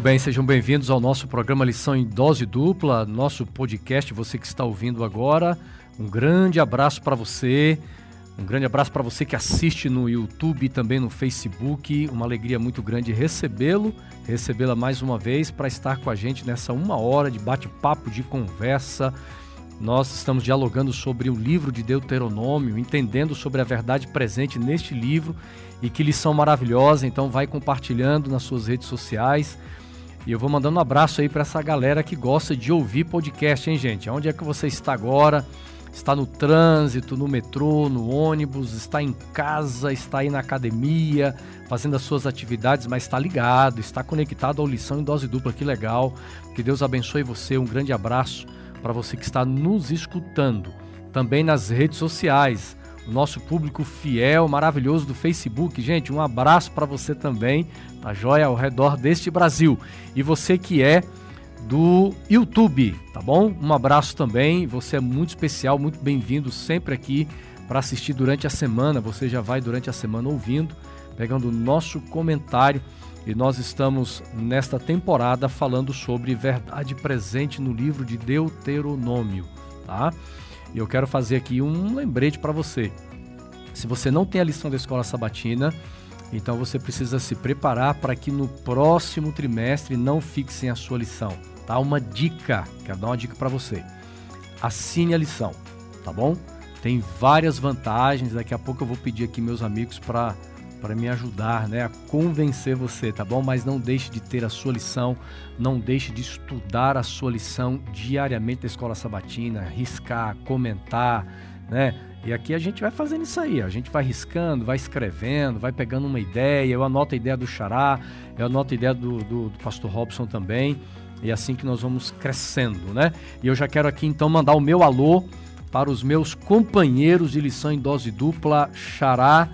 Muito bem, sejam bem-vindos ao nosso programa Lição em Dose Dupla, nosso podcast. Você que está ouvindo agora, um grande abraço para você. Um grande abraço para você que assiste no YouTube e também no Facebook. Uma alegria muito grande recebê-lo, recebê-la mais uma vez para estar com a gente nessa uma hora de bate-papo, de conversa. Nós estamos dialogando sobre o livro de Deuteronômio, entendendo sobre a verdade presente neste livro e que lição maravilhosa. Então, vai compartilhando nas suas redes sociais. E eu vou mandando um abraço aí para essa galera que gosta de ouvir podcast, hein, gente? Onde é que você está agora? Está no trânsito, no metrô, no ônibus, está em casa, está aí na academia, fazendo as suas atividades, mas está ligado, está conectado ao lição em dose dupla, que legal. Que Deus abençoe você. Um grande abraço para você que está nos escutando. Também nas redes sociais o nosso público fiel, maravilhoso do Facebook. Gente, um abraço para você também, tá joia? Ao redor deste Brasil. E você que é do YouTube, tá bom? Um abraço também. Você é muito especial, muito bem-vindo sempre aqui para assistir durante a semana. Você já vai durante a semana ouvindo, pegando o nosso comentário. E nós estamos nesta temporada falando sobre verdade presente no livro de Deuteronômio, tá? E eu quero fazer aqui um lembrete para você. Se você não tem a lição da escola sabatina, então você precisa se preparar para que no próximo trimestre não fique sem a sua lição. Tá? Uma dica, quero dar uma dica para você. Assine a lição, tá bom? Tem várias vantagens. Daqui a pouco eu vou pedir aqui meus amigos para para me ajudar, né, a convencer você, tá bom? Mas não deixe de ter a sua lição, não deixe de estudar a sua lição diariamente da escola sabatina, riscar, comentar, né? E aqui a gente vai fazendo isso aí, a gente vai riscando, vai escrevendo, vai pegando uma ideia, eu anoto a ideia do Xará, eu anoto a ideia do, do, do pastor Robson também, e é assim que nós vamos crescendo, né? E eu já quero aqui então mandar o meu alô para os meus companheiros de lição em dose dupla, Xará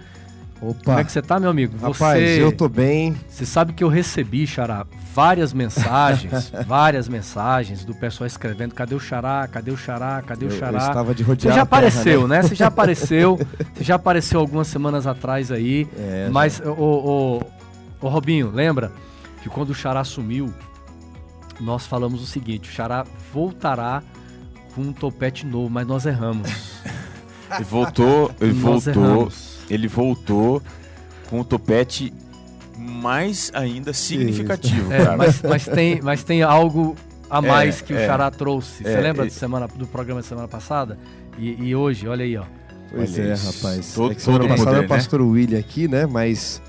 Opa. Como é que você tá, meu amigo? Rapaz, você, eu tô bem. Você sabe que eu recebi, Xará, várias mensagens, várias mensagens do pessoal escrevendo: cadê o Xará? Cadê o Xará? Cadê o Xará? Eu, eu estava de rodear Você já apareceu, terra, né? né? Você já apareceu. você já apareceu algumas semanas atrás aí. É, mas, o, o, o Robinho, lembra que quando o Xará sumiu, nós falamos o seguinte: o Xará voltará com um topete novo, mas nós erramos. Ele voltou, ele nós voltou. Erramos ele voltou com o topete mais ainda significativo. É, mas, mas, tem, mas tem algo a é, mais é, que o é, Xará trouxe. Você é, lembra é. do, semana, do programa da semana passada? E, e hoje, olha aí, ó. Pois olha é, isso. rapaz. Todo, é que semana passada poder, é o pastor né? William aqui, né? Mas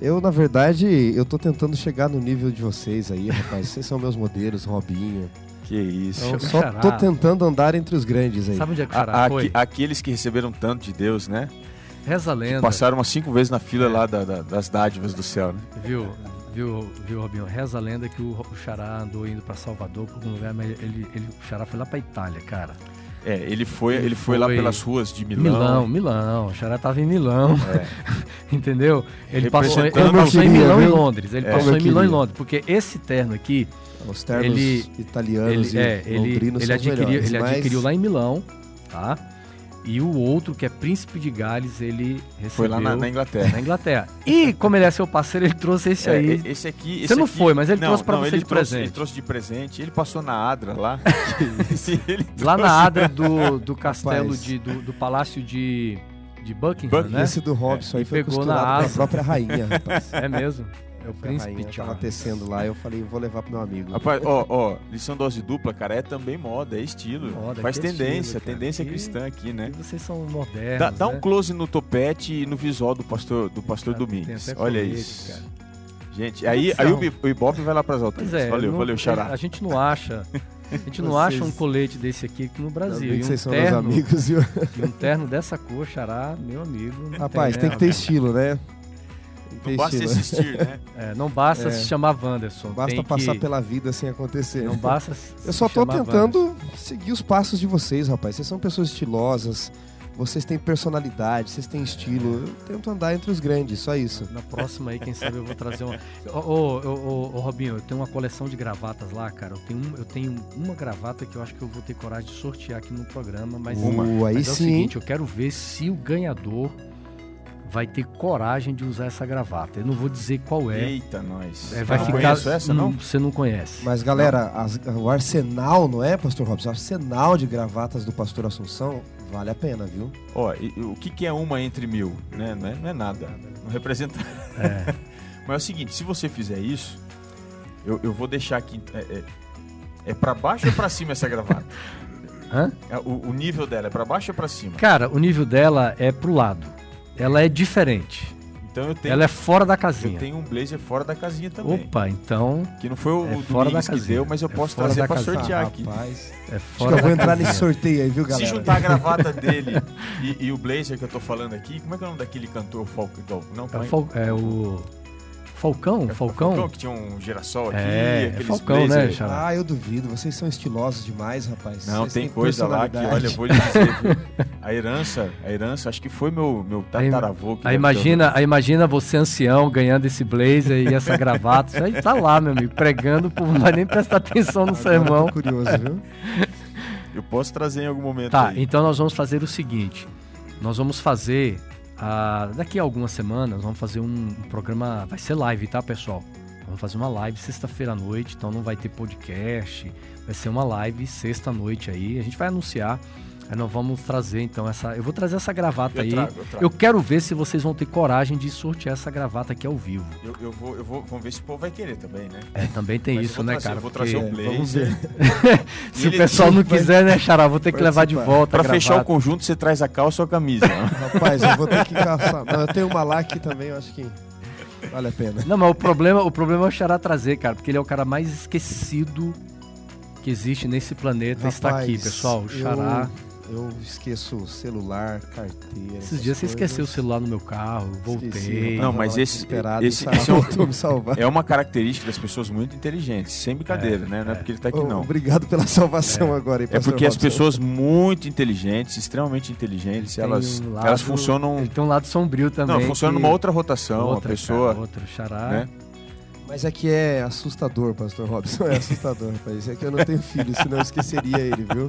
eu, na verdade, eu tô tentando chegar no nível de vocês aí, rapaz. Vocês são meus modelos, Robinho. Que isso. Eu só tô tentando andar entre os grandes aí. Sabe onde é que o Xará a, foi? Aqueles que receberam tanto de Deus, né? Reza a lenda. passaram umas cinco vezes na fila é. lá da, da, das dádivas do céu, né? Viu, viu, viu, Robinho? Reza a lenda que o, o Xará andou indo para Salvador, por algum lugar, mas ele, ele, o Xará foi lá para Itália, cara. É, ele foi, ele, ele foi, foi, lá pelas ruas de Milão. Milão, Milão. O Xará tava em Milão. É. Entendeu? Ele passou, ele passou em Milão e Londres. Ele é. passou em Milão e Londres. Porque esse terno aqui. Os ternos ele, italianos ele, é, ele, ele, adquiriu, melhores, ele mas... adquiriu lá em Milão, tá? E o outro, que é Príncipe de Gales, ele recebeu... Foi lá na, na Inglaterra. Na Inglaterra. E, como ele é seu parceiro, ele trouxe esse é, aí. Esse aqui... Esse você não aqui, foi, mas ele não, trouxe para você de trouxe, presente. Ele trouxe de presente. Ele passou na Adra lá. lá na Adra do, do castelo, de, do, do palácio de, de Buckingham, né? Esse do Robson é, aí foi pegou na asa. própria rainha, rapaz. É mesmo? É o príncipe Charles. tava tecendo lá, eu falei, vou levar pro meu amigo. Rapaz, ó, ó, lição dose dupla, cara, é também moda, é estilo. Moda, Faz tendência, estilo, tendência cristã aqui, né? E vocês são modernos. Dá, dá né? um close no topete e no visual do pastor, do pastor Domingues. Olha isso. Cara. Gente, aí, aí o, o Ibope vai lá pras altas. É, valeu, não, valeu, Xará. A gente não acha. A gente não vocês... acha um colete desse aqui, aqui no Brasil. E um, vocês são terno, amigos, viu? e um terno dessa cor, xará, meu amigo. Rapaz, tem, tem que ter estilo, né? Não basta existir, né? É, não basta é. se chamar Wanderson. Basta passar que... pela vida sem acontecer. Não basta Eu só tô tentando Wanderson. seguir os passos de vocês, rapaz. Vocês são pessoas estilosas, vocês têm personalidade, vocês têm estilo. Eu tento andar entre os grandes, só isso. Na próxima aí, quem sabe eu vou trazer uma. Ô, ô, ô, ô, Robinho, eu tenho uma coleção de gravatas lá, cara. Eu tenho, eu tenho uma gravata que eu acho que eu vou ter coragem de sortear aqui no programa, mas, aí mas é sim. o seguinte, eu quero ver se o ganhador vai ter coragem de usar essa gravata. Eu não vou dizer qual é. Eita, nós. É, vai não ficar. essa, não? Você não conhece. Mas, galera, as, o arsenal, não é, Pastor Robson? O arsenal de gravatas do Pastor Assunção vale a pena, viu? Ó, e, o que, que é uma entre mil? Né? Não, é, não é nada. Não representa. É. Mas é o seguinte: se você fizer isso, eu, eu vou deixar aqui. É, é, é para baixo ou para cima essa gravata? Hã? É, o, o nível dela é para baixo ou para cima? Cara, o nível dela é pro lado. Ela é diferente. Então eu tenho. Ela é fora da casinha. Eu tenho um blazer fora da casinha também. Opa, então. Que não foi o é fora da casinha. que deu, mas eu é posso trazer para sortear aqui. Rapaz, é fora Acho que eu vou entrar casinha. nesse sorteio aí, viu, galera? Se juntar a gravata dele e, e, o blazer que eu tô falando aqui, como é que é o nome daquele cantor folk? Não, é, é o. Falcão? É, Falcão? Falcão que tinha um girassol aqui. É, é Falcão, né, Xará? Ah, eu duvido. Vocês são estilosos demais, rapaz. Não, Vocês tem coisa lá que, olha, vou lhe dizer, viu? A herança, a herança, acho que foi meu, meu tataravô. Que aí, imagina, aí imagina você ancião ganhando esse blazer e essa gravata. Isso aí tá lá, meu amigo, pregando, por não vai nem prestar atenção no Agora sermão. curioso, viu? Eu posso trazer em algum momento Tá, aí. então nós vamos fazer o seguinte. Nós vamos fazer ah, daqui a algumas semanas vamos fazer um, programa, vai ser live, tá, pessoal? Vamos fazer uma live sexta-feira à noite, então não vai ter podcast, vai ser uma live sexta-noite aí. A gente vai anunciar nós vamos trazer então essa. Eu vou trazer essa gravata eu aí. Trago, eu, trago. eu, quero ver se vocês vão ter coragem de sortear essa gravata aqui ao vivo. Eu, eu vou, eu vou, vamos ver se o povo vai querer também, né? É, também tem Mas isso, né, trazer, cara? Eu vou trazer o blazer. se o pessoal não quiser, né, Xará, vou ter que levar de volta. Pra fechar o conjunto, você traz a calça ou a camisa. Rapaz, eu vou ter que calçar. Não, eu tenho uma lá que também, eu acho que. Vale a pena. Não, mas o problema, o problema é o Xará trazer, cara, porque ele é o cara mais esquecido que existe nesse planeta. Rapaz, está aqui, pessoal. O Xará. Eu eu esqueço celular, carteira. Esses dias você esqueceu o celular no meu carro, voltei. Esqueci, não, mas esse, esse, esse é, me salvar. é uma característica das pessoas muito inteligentes, sem brincadeira, é, né? Não é, é porque ele está aqui, não. Obrigado pela salvação é. agora. Aí, é porque as pessoas muito inteligentes, extremamente inteligentes, elas, um lado, elas funcionam. tem um lado sombrio também. Não, funciona numa outra rotação, outra, uma pessoa. Cara, outro xará. Né? Mas é que é assustador, pastor Robson. É assustador, rapaz. É que eu não tenho filho, senão eu esqueceria ele, viu?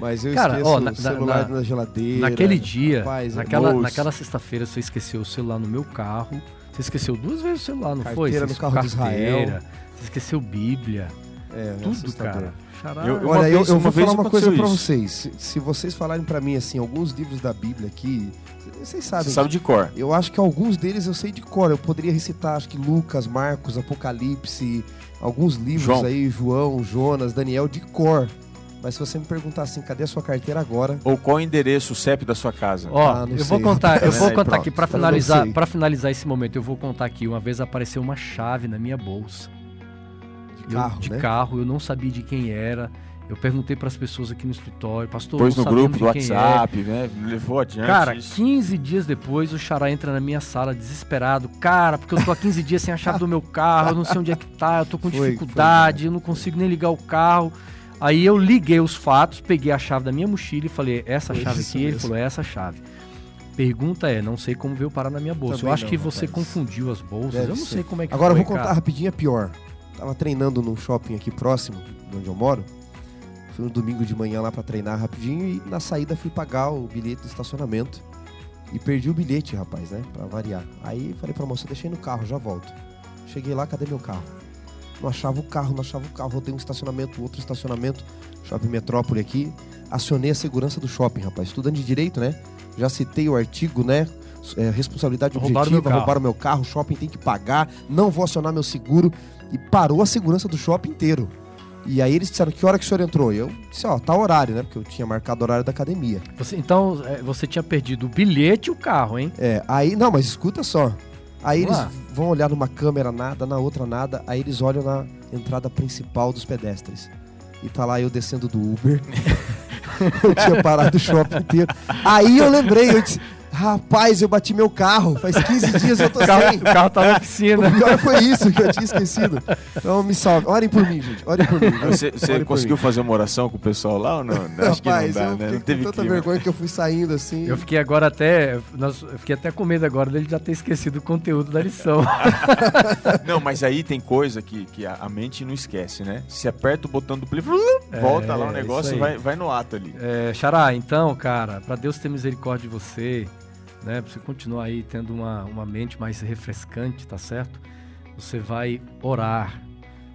Mas eu Cara, esqueço ó, na, o celular na, na, geladeira. Naquele dia, rapaz, é naquela, naquela sexta-feira, você esqueceu o celular no meu carro. Você esqueceu duas vezes o celular, não carteira foi? Você no carro carteira, de Israel. Você esqueceu Bíblia. É, tudo, assustador. cara. Eu, Olha, eu, eu vou falar uma coisa para vocês. Se, se, vocês falarem para mim assim, alguns livros da Bíblia aqui, vocês sabem. Você sabe de cor. Eu acho que alguns deles eu sei de cor. Eu poderia recitar, acho que Lucas, Marcos, Apocalipse, alguns livros João. aí, João, Jonas, Daniel, de cor. Mas se você me perguntar assim, cadê a sua carteira agora? Ou qual o endereço, o CEP da sua casa? Ó, ah, eu sei. vou contar, eu vou contar aqui para finalizar, para finalizar esse momento, eu vou contar aqui. Uma vez apareceu uma chave na minha bolsa. De carro, eu, de né? carro, eu não sabia de quem era. Eu perguntei para as pessoas aqui no escritório, pastor, Pôs no grupo do WhatsApp, é. né? Levou adiante. Cara, isso. 15 dias depois, o Xará entra na minha sala desesperado. Cara, porque eu tô há 15 dias sem a chave do meu carro, eu não sei onde é que tá, eu tô com foi, dificuldade, foi, eu não consigo nem ligar o carro. Aí eu liguei os fatos, peguei a chave da minha mochila e falei, essa foi chave aqui? Mesmo. Ele falou, é essa chave. Pergunta é, não sei como veio parar na minha bolsa. Também eu acho não, que rapaz. você confundiu as bolsas. Deve eu não ser. sei como é que Agora foi, eu vou contar cara. rapidinho a pior. Tava treinando num shopping aqui próximo, onde eu moro. Fui no domingo de manhã lá para treinar rapidinho e na saída fui pagar o bilhete do estacionamento. E perdi o bilhete, rapaz, né? Pra variar. Aí falei pra moça, deixei no carro, já volto. Cheguei lá, cadê meu carro? Não achava o carro, não achava o carro. Rodei um estacionamento, outro estacionamento, shopping metrópole aqui. Acionei a segurança do shopping, rapaz. Estudando de direito, né? Já citei o artigo, né? É, responsabilidade roubaram objetiva, meu roubaram meu carro, o shopping tem que pagar, não vou acionar meu seguro. E parou a segurança do shopping inteiro. E aí eles disseram, que hora que o senhor entrou? E eu disse, ó, tá horário, né? Porque eu tinha marcado o horário da academia. Você, então, é, você tinha perdido o bilhete e o carro, hein? É, aí, não, mas escuta só. Aí Vamos eles lá. vão olhar numa câmera nada, na outra nada, aí eles olham na entrada principal dos pedestres. E tá lá eu descendo do Uber. eu tinha parado o shopping inteiro. Aí eu lembrei, eu disse, Rapaz, eu bati meu carro. Faz 15 dias eu tô carro, sem. O carro tá na piscina. O pior foi isso que eu tinha esquecido. Então me salve. Orem por mim, gente. Orem por mim. Você, você conseguiu mim. fazer uma oração com o pessoal lá ou não? Acho Rapaz, que não dá, né? Não teve tanta clima. vergonha que eu fui saindo assim. Eu fiquei agora até. Nós, eu fiquei até com medo agora dele já ter esquecido o conteúdo da lição. não, mas aí tem coisa que, que a, mente não esquece, né? Se aperta o botão do play, é, volta lá o negócio e vai, vai no ato ali. É, Xará, então, cara, para Deus ter misericórdia de você né? Pra você continuar aí tendo uma, uma mente mais refrescante, tá certo? Você vai orar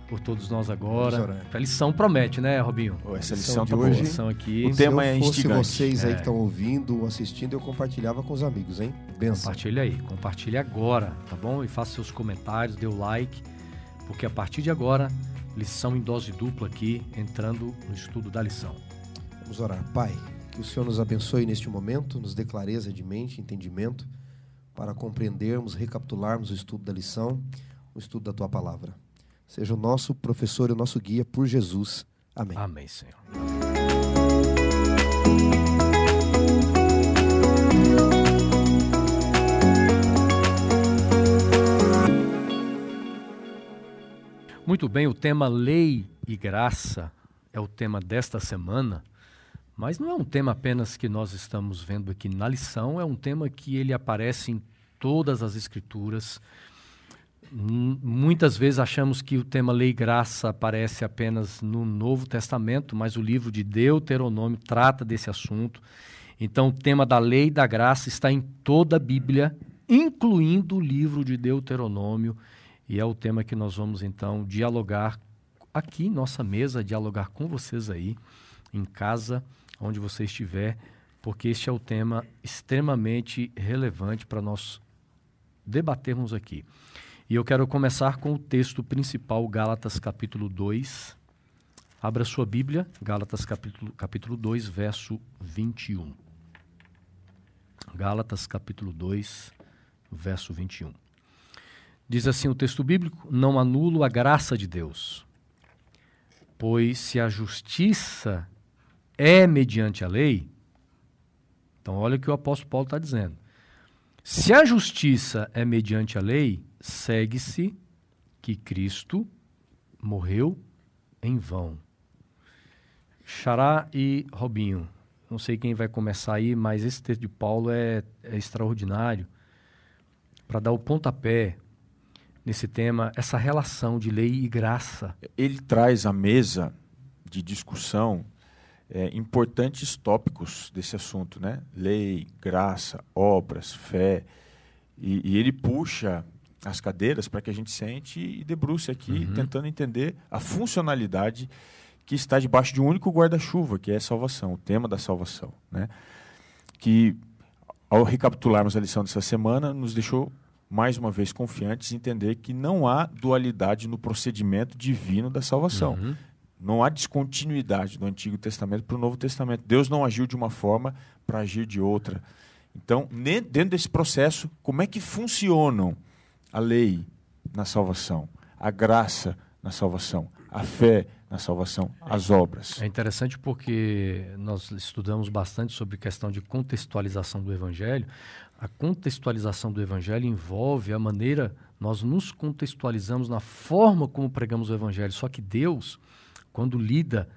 por todos nós agora. A lição promete, né, Robinho? Oh, essa lição, lição de tá hoje, lição aqui. O tema é instigante. Se vocês aí é. que estão ouvindo, assistindo, eu compartilhava com os amigos, hein? Benção. Compartilha aí, compartilha agora, tá bom? E faça seus comentários, dê o like, porque a partir de agora, lição em dose dupla aqui, entrando no estudo da lição. Vamos orar. Pai, que o Senhor nos abençoe neste momento, nos dê clareza de mente, entendimento, para compreendermos, recapitularmos o estudo da lição, o estudo da tua palavra. Seja o nosso professor e o nosso guia por Jesus. Amém. Amém, Senhor. Muito bem, o tema lei e graça é o tema desta semana. Mas não é um tema apenas que nós estamos vendo aqui na lição, é um tema que ele aparece em todas as escrituras. Muitas vezes achamos que o tema lei e graça aparece apenas no Novo Testamento, mas o livro de Deuteronômio trata desse assunto. Então, o tema da lei e da graça está em toda a Bíblia, incluindo o livro de Deuteronômio, e é o tema que nós vamos então dialogar aqui em nossa mesa, dialogar com vocês aí em casa onde você estiver, porque este é o tema extremamente relevante para nós debatermos aqui. E eu quero começar com o texto principal, Gálatas capítulo 2. Abra sua Bíblia, Gálatas capítulo, capítulo 2, verso 21. Gálatas capítulo 2, verso 21. Diz assim o texto bíblico: Não anulo a graça de Deus, pois se a justiça é mediante a lei, então olha o que o apóstolo Paulo está dizendo. Se a justiça é mediante a lei, segue-se que Cristo morreu em vão. Xará e Robinho, não sei quem vai começar aí, mas esse texto de Paulo é, é extraordinário para dar o pontapé nesse tema, essa relação de lei e graça. Ele traz à mesa de discussão é, importantes tópicos desse assunto, né? Lei, graça, obras, fé. E, e ele puxa as cadeiras para que a gente sente e debruce aqui, uhum. tentando entender a funcionalidade que está debaixo de um único guarda-chuva, que é a salvação, o tema da salvação. Né? Que, ao recapitularmos a lição dessa semana, nos deixou mais uma vez confiantes em entender que não há dualidade no procedimento divino da salvação. Uhum. Não há descontinuidade do Antigo Testamento para o Novo Testamento. Deus não agiu de uma forma para agir de outra. Então, dentro desse processo, como é que funcionam a lei na salvação, a graça na salvação, a fé na salvação, as obras? É interessante porque nós estudamos bastante sobre questão de contextualização do Evangelho. A contextualização do Evangelho envolve a maneira nós nos contextualizamos na forma como pregamos o Evangelho. Só que Deus quando lida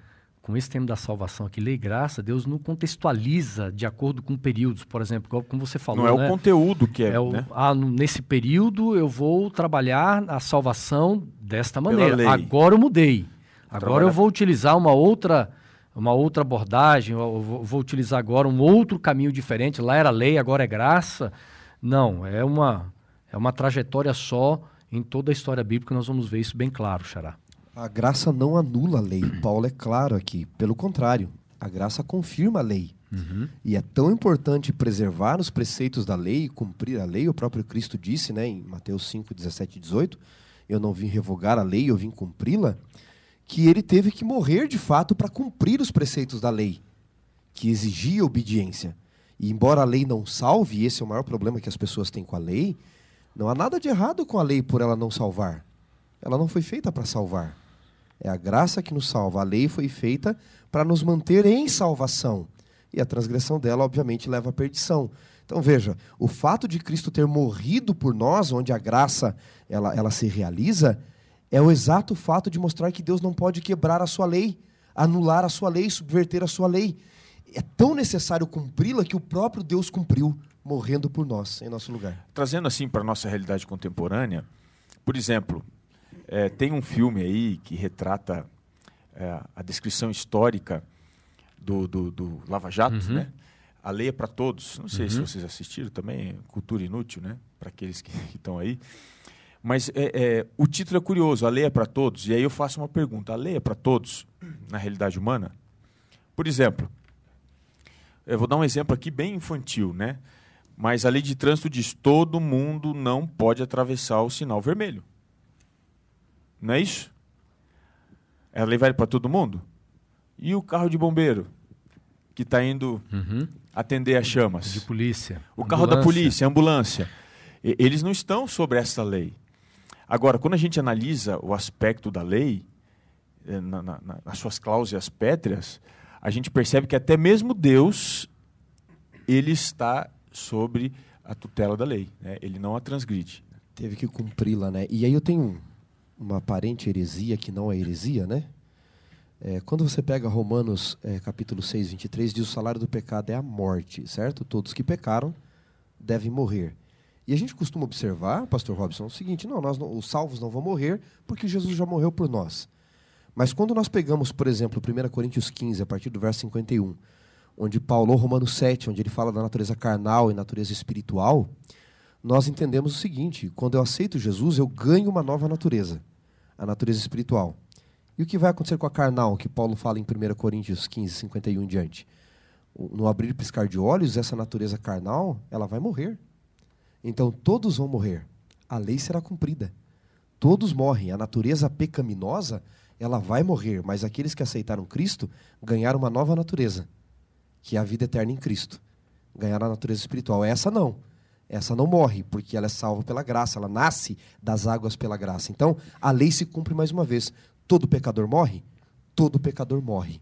com esse tema da salvação aqui, lei e graça, Deus não contextualiza de acordo com períodos, por exemplo, como você falou. Não é né? o conteúdo que é. é o, né? ah, nesse período eu vou trabalhar a salvação desta maneira. Agora eu mudei. Agora Trabalha... eu vou utilizar uma outra, uma outra abordagem, eu vou, vou utilizar agora um outro caminho diferente. Lá era lei, agora é graça. Não, é uma, é uma trajetória só em toda a história bíblica, nós vamos ver isso bem claro, Xará. A graça não anula a lei. Paulo é claro aqui. Pelo contrário, a graça confirma a lei. Uhum. E é tão importante preservar os preceitos da lei e cumprir a lei. O próprio Cristo disse né, em Mateus 5, 17 e 18: Eu não vim revogar a lei, eu vim cumpri-la. Que ele teve que morrer de fato para cumprir os preceitos da lei, que exigia obediência. E embora a lei não salve, e esse é o maior problema que as pessoas têm com a lei, não há nada de errado com a lei por ela não salvar. Ela não foi feita para salvar. É a graça que nos salva. A lei foi feita para nos manter em salvação. E a transgressão dela, obviamente, leva à perdição. Então veja, o fato de Cristo ter morrido por nós, onde a graça ela, ela se realiza, é o exato fato de mostrar que Deus não pode quebrar a sua lei, anular a sua lei, subverter a sua lei. É tão necessário cumpri-la que o próprio Deus cumpriu, morrendo por nós, em nosso lugar. Trazendo assim para a nossa realidade contemporânea, por exemplo, é, tem um filme aí que retrata é, a descrição histórica do, do, do Lava Jato, uhum. né? A Lei é para Todos. Não sei uhum. se vocês assistiram também, Cultura Inútil, né? Para aqueles que estão aí. Mas é, é, o título é curioso, A Lei é para Todos. E aí eu faço uma pergunta: a lei é para todos na realidade humana? Por exemplo, eu vou dar um exemplo aqui bem infantil, né? Mas a lei de trânsito diz: todo mundo não pode atravessar o sinal vermelho. Não é isso? A lei vale para todo mundo? E o carro de bombeiro? que está indo uhum. atender as chamas. De polícia. O carro da polícia, a ambulância. Eles não estão sobre essa lei. Agora, quando a gente analisa o aspecto da lei, eh, na, na, nas suas cláusulas pétreas, a gente percebe que até mesmo Deus ele está sobre a tutela da lei. Né? Ele não a transgride. Teve que cumpri-la, né? E aí eu tenho uma aparente heresia que não é heresia, né? É, quando você pega Romanos é, capítulo 6, 23, diz o salário do pecado é a morte, certo? Todos que pecaram devem morrer. E a gente costuma observar, pastor Robson, o seguinte, não, nós não, os salvos não vão morrer porque Jesus já morreu por nós. Mas quando nós pegamos, por exemplo, 1 Coríntios 15, a partir do verso 51, onde Paulo, Romanos 7, onde ele fala da natureza carnal e natureza espiritual, nós entendemos o seguinte, quando eu aceito Jesus, eu ganho uma nova natureza, a natureza espiritual. E o que vai acontecer com a carnal, que Paulo fala em 1 Coríntios 15, 51 em diante? No abrir e piscar de olhos, essa natureza carnal, ela vai morrer. Então todos vão morrer. A lei será cumprida. Todos morrem. A natureza pecaminosa, ela vai morrer, mas aqueles que aceitaram Cristo ganharam uma nova natureza, que é a vida eterna em Cristo. Ganharam a natureza espiritual. Essa não. Essa não morre, porque ela é salva pela graça, ela nasce das águas pela graça. Então, a lei se cumpre mais uma vez. Todo pecador morre? Todo pecador morre.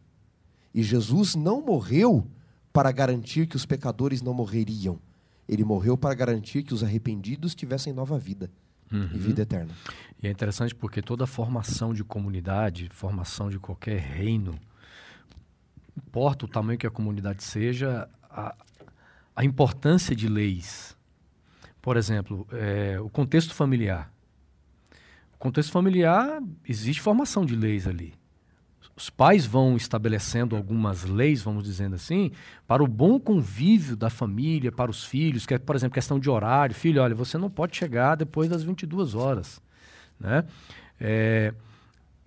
E Jesus não morreu para garantir que os pecadores não morreriam. Ele morreu para garantir que os arrependidos tivessem nova vida uhum. e vida eterna. E é interessante porque toda formação de comunidade, formação de qualquer reino, importa o tamanho que a comunidade seja, a, a importância de leis. Por exemplo, é, o contexto familiar contexto familiar, existe formação de leis ali. Os pais vão estabelecendo algumas leis, vamos dizendo assim, para o bom convívio da família, para os filhos, que é, por exemplo, questão de horário. Filho, olha, você não pode chegar depois das 22 horas. Né? É,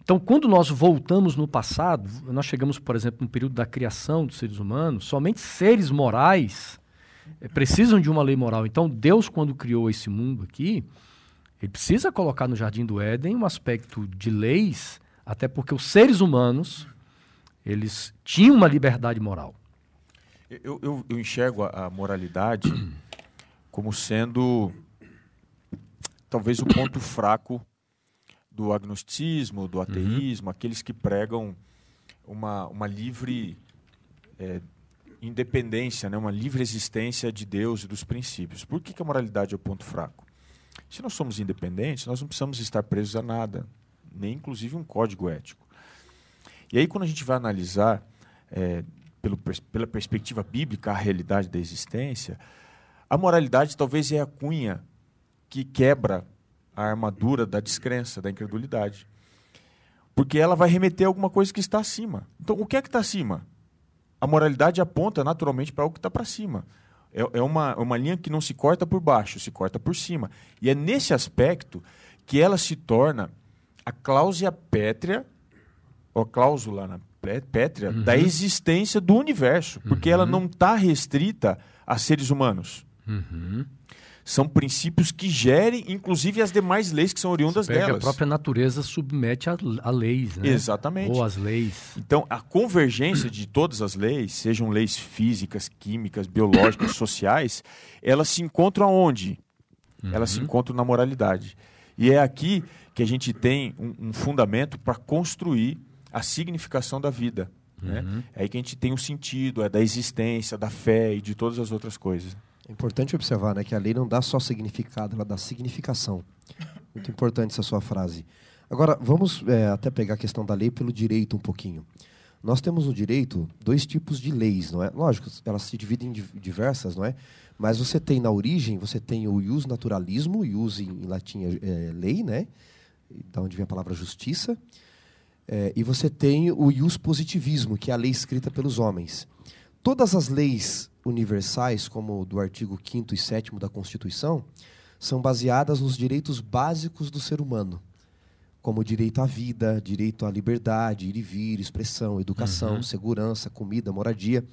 então, quando nós voltamos no passado, nós chegamos, por exemplo, no período da criação dos seres humanos, somente seres morais precisam de uma lei moral. Então, Deus, quando criou esse mundo aqui, ele precisa colocar no Jardim do Éden um aspecto de leis, até porque os seres humanos eles tinham uma liberdade moral. Eu, eu, eu enxergo a, a moralidade como sendo talvez o ponto fraco do agnosticismo, do ateísmo, uhum. aqueles que pregam uma, uma livre é, independência, né, uma livre existência de Deus e dos princípios. Por que, que a moralidade é o ponto fraco? Se nós somos independentes, nós não precisamos estar presos a nada, nem inclusive um código ético. E aí, quando a gente vai analisar, é, pelo, pela perspectiva bíblica, a realidade da existência, a moralidade talvez é a cunha que quebra a armadura da descrença, da incredulidade. Porque ela vai remeter a alguma coisa que está acima. Então, o que é que está acima? A moralidade aponta naturalmente para algo que está para cima. É, é uma, uma linha que não se corta por baixo, se corta por cima. E é nesse aspecto que ela se torna a cláusula pétrea, ou a cláusula na pétrea, uhum. da existência do universo. Porque uhum. ela não está restrita a seres humanos. Uhum são princípios que gerem, inclusive, as demais leis que são oriundas delas. A própria natureza submete a, a leis, né? Exatamente. Ou as leis. Então, a convergência de todas as leis, sejam leis físicas, químicas, biológicas, sociais, elas se encontram aonde? Uhum. Elas se encontram na moralidade. E é aqui que a gente tem um, um fundamento para construir a significação da vida. Né? Uhum. É aí que a gente tem o um sentido, é da existência, da fé e de todas as outras coisas. É importante observar né, que a lei não dá só significado, ela dá significação. Muito importante essa sua frase. Agora, vamos é, até pegar a questão da lei pelo direito um pouquinho. Nós temos no direito dois tipos de leis, não é? Lógico, elas se dividem em diversas, não é? Mas você tem na origem, você tem o ius naturalismo, ius em, em latim é, lei, né? Da onde vem a palavra justiça. É, e você tem o ius positivismo, que é a lei escrita pelos homens. Todas as leis universais, como o do artigo 5 e 7 da Constituição, são baseadas nos direitos básicos do ser humano, como direito à vida, direito à liberdade, ir e vir, expressão, educação, uhum. segurança, comida, moradia.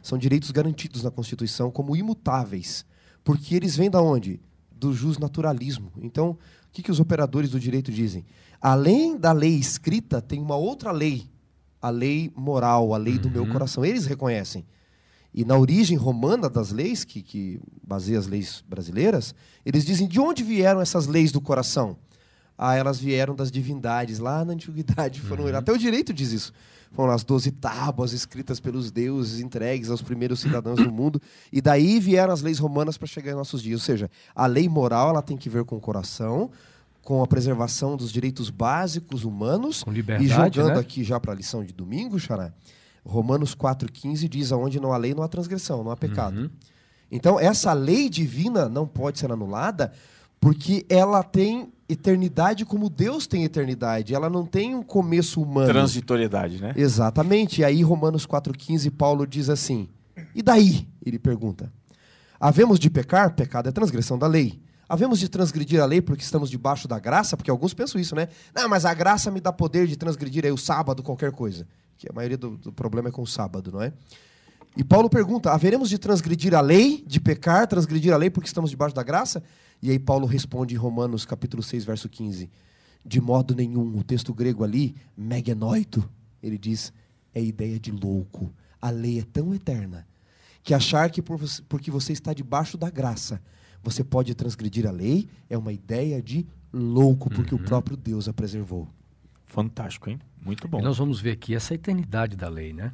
São direitos garantidos na Constituição como imutáveis, porque eles vêm da onde? Do justnaturalismo. Então, o que, que os operadores do direito dizem? Além da lei escrita, tem uma outra lei, a lei moral, a lei uhum. do meu uhum. coração. Eles reconhecem. E na origem romana das leis, que, que baseia as leis brasileiras, eles dizem de onde vieram essas leis do coração? Ah, elas vieram das divindades lá na antiguidade. Foram, uhum. Até o direito diz isso. Foram as doze tábuas escritas pelos deuses, entregues aos primeiros cidadãos do mundo. E daí vieram as leis romanas para chegar em nossos dias. Ou seja, a lei moral ela tem que ver com o coração, com a preservação dos direitos básicos humanos. Com liberdade, E jogando né? aqui já para a lição de domingo, Xará, Romanos 4,15 diz: aonde não há lei, não há transgressão, não há pecado. Uhum. Então, essa lei divina não pode ser anulada porque ela tem eternidade como Deus tem eternidade. Ela não tem um começo humano. Transitoriedade, né? Exatamente. E aí, Romanos 4,15, Paulo diz assim: E daí? Ele pergunta. Havemos de pecar? Pecado é transgressão da lei. Havemos de transgredir a lei porque estamos debaixo da graça? Porque alguns pensam isso, né? Não, mas a graça me dá poder de transgredir aí o sábado, qualquer coisa que a maioria do, do problema é com o sábado, não é? E Paulo pergunta: haveremos de transgredir a lei, de pecar, transgredir a lei porque estamos debaixo da graça? E aí Paulo responde em Romanos capítulo 6, verso 15: De modo nenhum, o texto grego ali, megenoito, ele diz, é ideia de louco. A lei é tão eterna que achar que por, porque você está debaixo da graça, você pode transgredir a lei, é uma ideia de louco, porque uhum. o próprio Deus a preservou. Fantástico, hein? Muito bom. E nós vamos ver aqui essa eternidade da lei, né?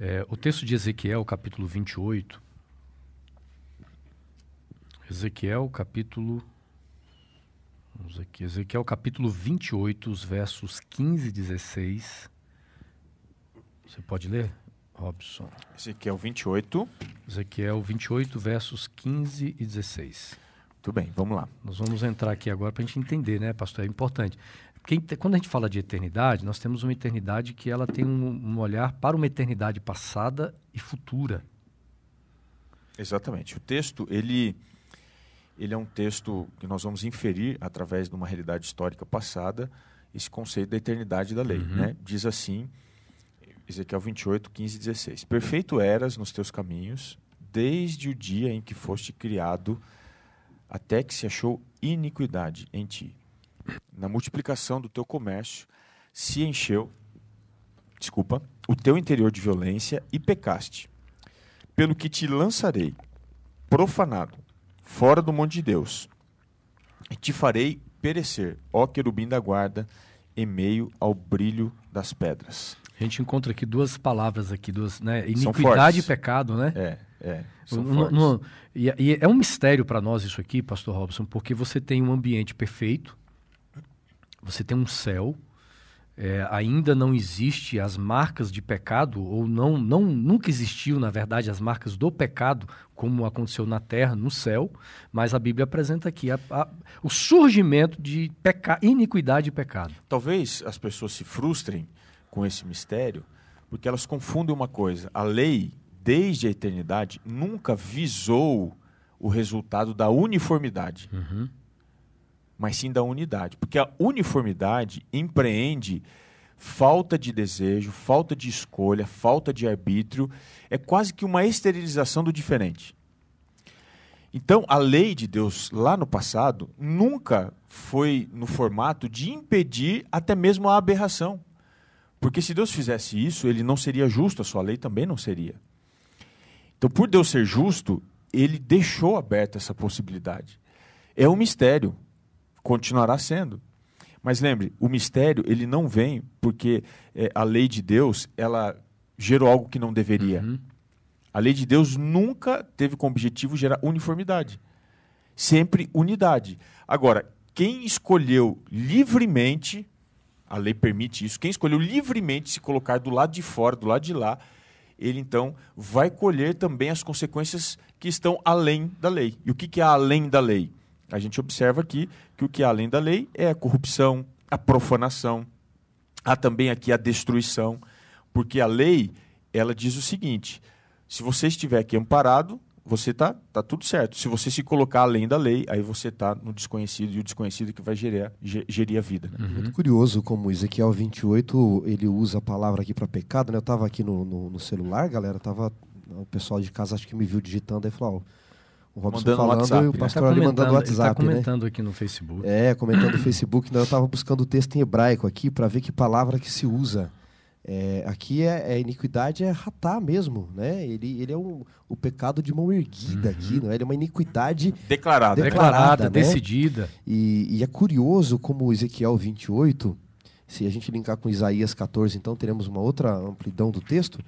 É, o texto de Ezequiel, capítulo 28. Ezequiel, capítulo. Vamos aqui. Ezequiel, capítulo 28, os versos 15 e 16. Você pode ler, Robson? Ezequiel 28. Ezequiel 28, versos 15 e 16. Muito bem, vamos lá. Nós vamos entrar aqui agora para a gente entender, né, pastor? É importante. Porque quando a gente fala de eternidade, nós temos uma eternidade que ela tem um, um olhar para uma eternidade passada e futura. Exatamente. O texto, ele, ele é um texto que nós vamos inferir através de uma realidade histórica passada esse conceito da eternidade da lei. Uhum. Né? Diz assim, Ezequiel 28, 15 e 16. Perfeito eras nos teus caminhos, desde o dia em que foste criado, até que se achou iniquidade em ti na multiplicação do teu comércio, se encheu, desculpa, o teu interior de violência e pecaste. Pelo que te lançarei, profanado, fora do monte de Deus, e te farei perecer, ó querubim da guarda, em meio ao brilho das pedras. A gente encontra aqui duas palavras aqui, duas, né? Iniquidade e pecado, né? É, é. No, no, e, e, é um mistério para nós isso aqui, Pastor Robson, porque você tem um ambiente perfeito, você tem um céu, é, ainda não existe as marcas de pecado, ou não, não nunca existiu, na verdade, as marcas do pecado, como aconteceu na terra, no céu, mas a Bíblia apresenta aqui a, a, o surgimento de peca, iniquidade e pecado. Talvez as pessoas se frustrem com esse mistério, porque elas confundem uma coisa: a lei, desde a eternidade, nunca visou o resultado da uniformidade. Uhum mas sim da unidade. Porque a uniformidade empreende falta de desejo, falta de escolha, falta de arbítrio, é quase que uma esterilização do diferente. Então, a lei de Deus lá no passado nunca foi no formato de impedir até mesmo a aberração. Porque se Deus fizesse isso, ele não seria justo, a sua lei também não seria. Então, por Deus ser justo, ele deixou aberta essa possibilidade. É um mistério continuará sendo. Mas lembre, o mistério ele não vem porque é, a lei de Deus ela gerou algo que não deveria. Uhum. A lei de Deus nunca teve como objetivo gerar uniformidade, sempre unidade. Agora, quem escolheu livremente, a lei permite isso, quem escolheu livremente se colocar do lado de fora, do lado de lá, ele então vai colher também as consequências que estão além da lei. E o que, é além da lei? A gente observa aqui que o que há além da lei é a corrupção, a profanação, há também aqui a destruição, porque a lei ela diz o seguinte: Se você estiver aqui amparado, você tá, tá tudo certo. Se você se colocar além da lei, aí você tá no desconhecido e o desconhecido que vai gerir, gerir a vida. Né? Uhum. Muito curioso como Ezequiel 28 ele usa a palavra aqui para pecado, né? Eu tava aqui no, no, no, celular, galera, tava o pessoal de casa acho que me viu digitando aí falou, ó, o Robson mandando falando WhatsApp, e o né? pastor né? ali mandando o WhatsApp, ele tá comentando né? aqui no Facebook. É, comentando no Facebook, né? Eu tava buscando o texto em hebraico aqui para ver que palavra que se usa. É, aqui é, é, iniquidade é ratar mesmo, né? Ele, ele é um, o pecado de mão erguida uhum. aqui, não é? Ele é uma iniquidade declarada, declarada, declarada né? decidida. E, e, é curioso como Ezequiel 28, se a gente linkar com Isaías 14, então teremos uma outra amplidão do texto,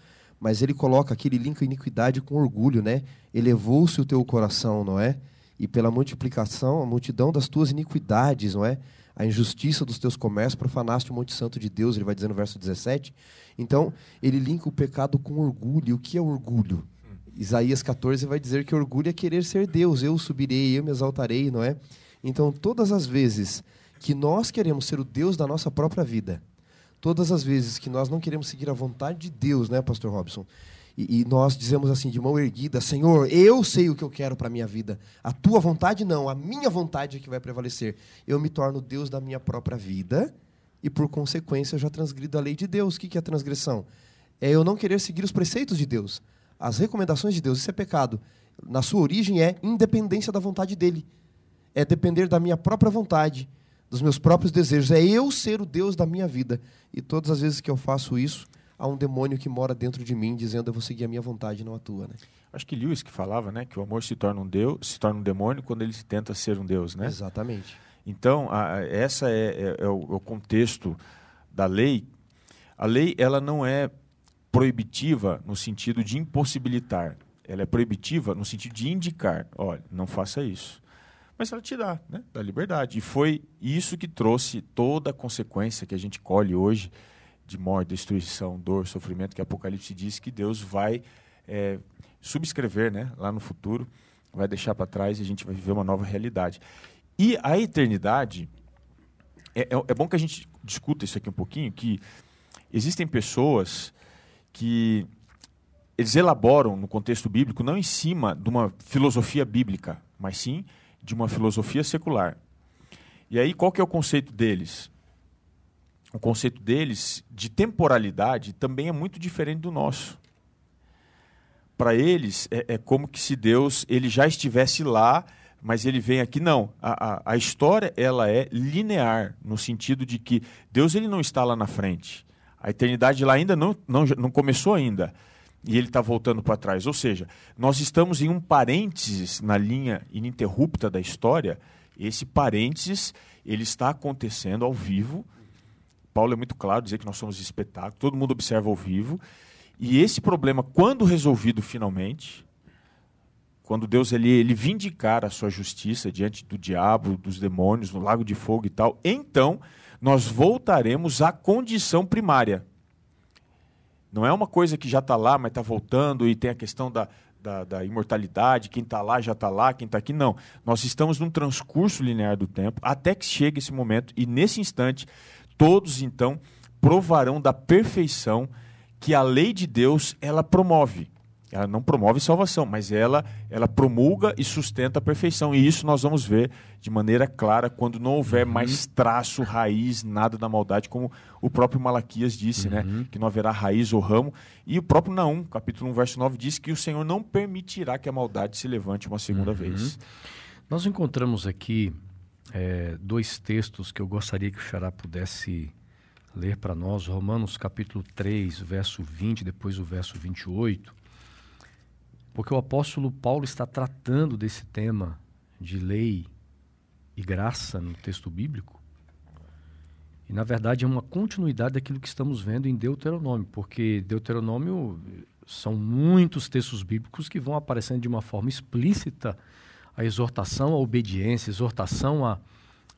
mas ele coloca aqui, ele linka iniquidade com orgulho, né? Elevou-se o teu coração, não é? E pela multiplicação, a multidão das tuas iniquidades, não é? A injustiça dos teus comércios, profanaste o Monte Santo de Deus, ele vai dizer no verso 17. Então, ele linka o pecado com orgulho. O que é orgulho? Isaías 14 vai dizer que orgulho é querer ser Deus. Eu subirei, eu me exaltarei, não é? Então, todas as vezes que nós queremos ser o Deus da nossa própria vida, todas as vezes que nós não queremos seguir a vontade de Deus, né, Pastor Robson? E, e, nós dizemos assim, de mão erguida: Senhor, eu sei o que eu quero para a minha vida. A tua vontade não, a minha vontade é que vai prevalecer. Eu me torno Deus da minha própria vida e, por consequência, eu já transgrido a lei de Deus. O que é transgressão? É eu não querer seguir os preceitos de Deus, as recomendações de Deus. Isso é pecado. Na sua origem é independência da vontade dele. É depender da minha própria vontade, dos meus próprios desejos. É eu ser o Deus da minha vida. E todas as vezes que eu faço isso, há um demônio que mora dentro de mim dizendo eu vou seguir a minha vontade não a tua, né? Acho que Lewis que falava, né, que o amor se torna um deus, se torna um demônio quando ele tenta ser um deus, né? Exatamente. Então, a, essa é, é, é, o, é, o, contexto da lei. A lei ela não é proibitiva no sentido de impossibilitar. Ela é proibitiva no sentido de indicar, olha, não faça isso. Mas ela te dá, né, dá liberdade. E foi isso que trouxe toda a consequência que a gente colhe hoje de morte, destruição, dor, sofrimento, que Apocalipse diz que Deus vai é, subscrever né, lá no futuro, vai deixar para trás e a gente vai viver uma nova realidade. E a eternidade, é, é, é, bom que a gente discuta isso aqui um pouquinho, que existem pessoas que eles elaboram no contexto bíblico não em cima de uma filosofia bíblica, mas sim de uma filosofia secular. E aí qual que é o conceito deles? O conceito deles de temporalidade também é muito diferente do nosso. Para eles, é, é, como que se Deus ele já estivesse lá, mas ele vem aqui. Não, a, a, a, história ela é linear, no sentido de que Deus ele não está lá na frente. A eternidade lá ainda não, não, não começou ainda. E ele está voltando para trás. Ou seja, nós estamos em um parênteses na linha ininterrupta da história. Esse parênteses ele está acontecendo ao vivo Paulo é muito claro dizer que nós somos espetáculo, todo mundo observa ao vivo. E esse problema, quando resolvido finalmente, quando Deus ele, ele vindicar a sua justiça diante do diabo, dos demônios, no lago de fogo e tal, então nós voltaremos à condição primária. Não é uma coisa que já está lá, mas está voltando e tem a questão da, da, da imortalidade, quem está lá já está lá, quem está aqui. Não. Nós estamos num transcurso linear do tempo até que chegue esse momento e nesse instante Todos então provarão da perfeição que a lei de Deus ela promove. Ela não promove salvação, mas ela ela promulga e sustenta a perfeição. E isso nós vamos ver de maneira clara quando não houver uhum. mais traço, raiz, nada da maldade, como o próprio Malaquias disse, né? uhum. né? Que não haverá raiz ou ramo. E o próprio Naum, capítulo 1, verso 9, diz que o Senhor não permitirá que a maldade se levante uma segunda uhum. vez. Nós encontramos aqui é, dois textos que eu gostaria que o Xará pudesse ler para nós, Romanos capítulo 3, verso 20, depois o verso 28, porque o apóstolo Paulo está tratando desse tema de lei e graça no texto bíblico. E na verdade é uma continuidade daquilo que estamos vendo em Deuteronômio, porque Deuteronômio são muitos textos bíblicos que vão aparecendo de uma forma explícita a exortação à obediência, exortação à,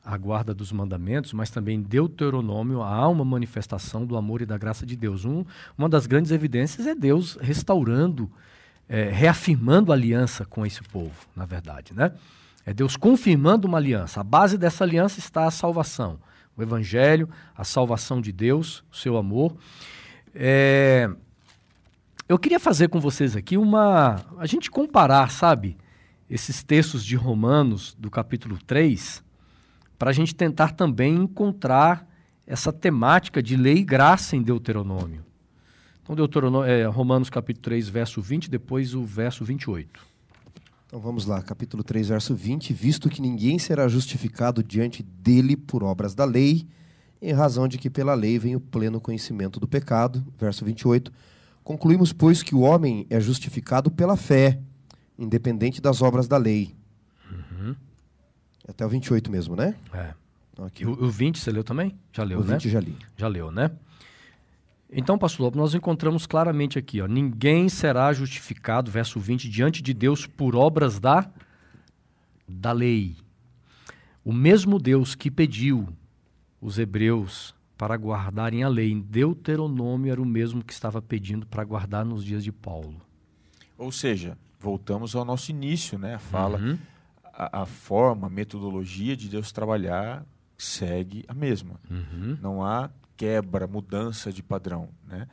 à guarda dos mandamentos, mas também Deuteronômio há uma manifestação do amor e da graça de Deus. Um, uma das grandes evidências é Deus restaurando, é, reafirmando a aliança com esse povo, na verdade. Né? É Deus confirmando uma aliança. A base dessa aliança está a salvação. O Evangelho, a salvação de Deus, o seu amor. É, Eu queria fazer com vocês aqui uma. A gente comparar, sabe, esses textos de Romanos, do capítulo 3, para a gente tentar também encontrar essa temática de lei e graça em Deuteronômio. Então, Deuteronômio, é, Romanos capítulo 3, verso 20, depois o verso 28. Então vamos lá, capítulo 3, verso 20. Visto que ninguém será justificado diante dele por obras da lei, em razão de que pela lei vem o pleno conhecimento do pecado. Verso 28 Concluímos, pois, que o homem é justificado pela fé, independente das obras da lei. Uhum. Até o 28 mesmo, né? É. Então, aqui. O, o 20 você leu também? Já leu, o né? O 20 já li. Já leu, né? Então, pastor Lobo, nós encontramos claramente aqui, ó, ninguém será justificado, verso 20, diante de Deus por obras da, da lei. O mesmo Deus que pediu os hebreus para guardarem a lei. Em Deuteronômio era o mesmo que estava pedindo para guardar nos dias de Paulo. Ou seja, voltamos ao nosso início, né? A fala, uhum. a, a, forma, a metodologia de Deus trabalhar segue a mesma. Uhum. Não há quebra, mudança de padrão, né?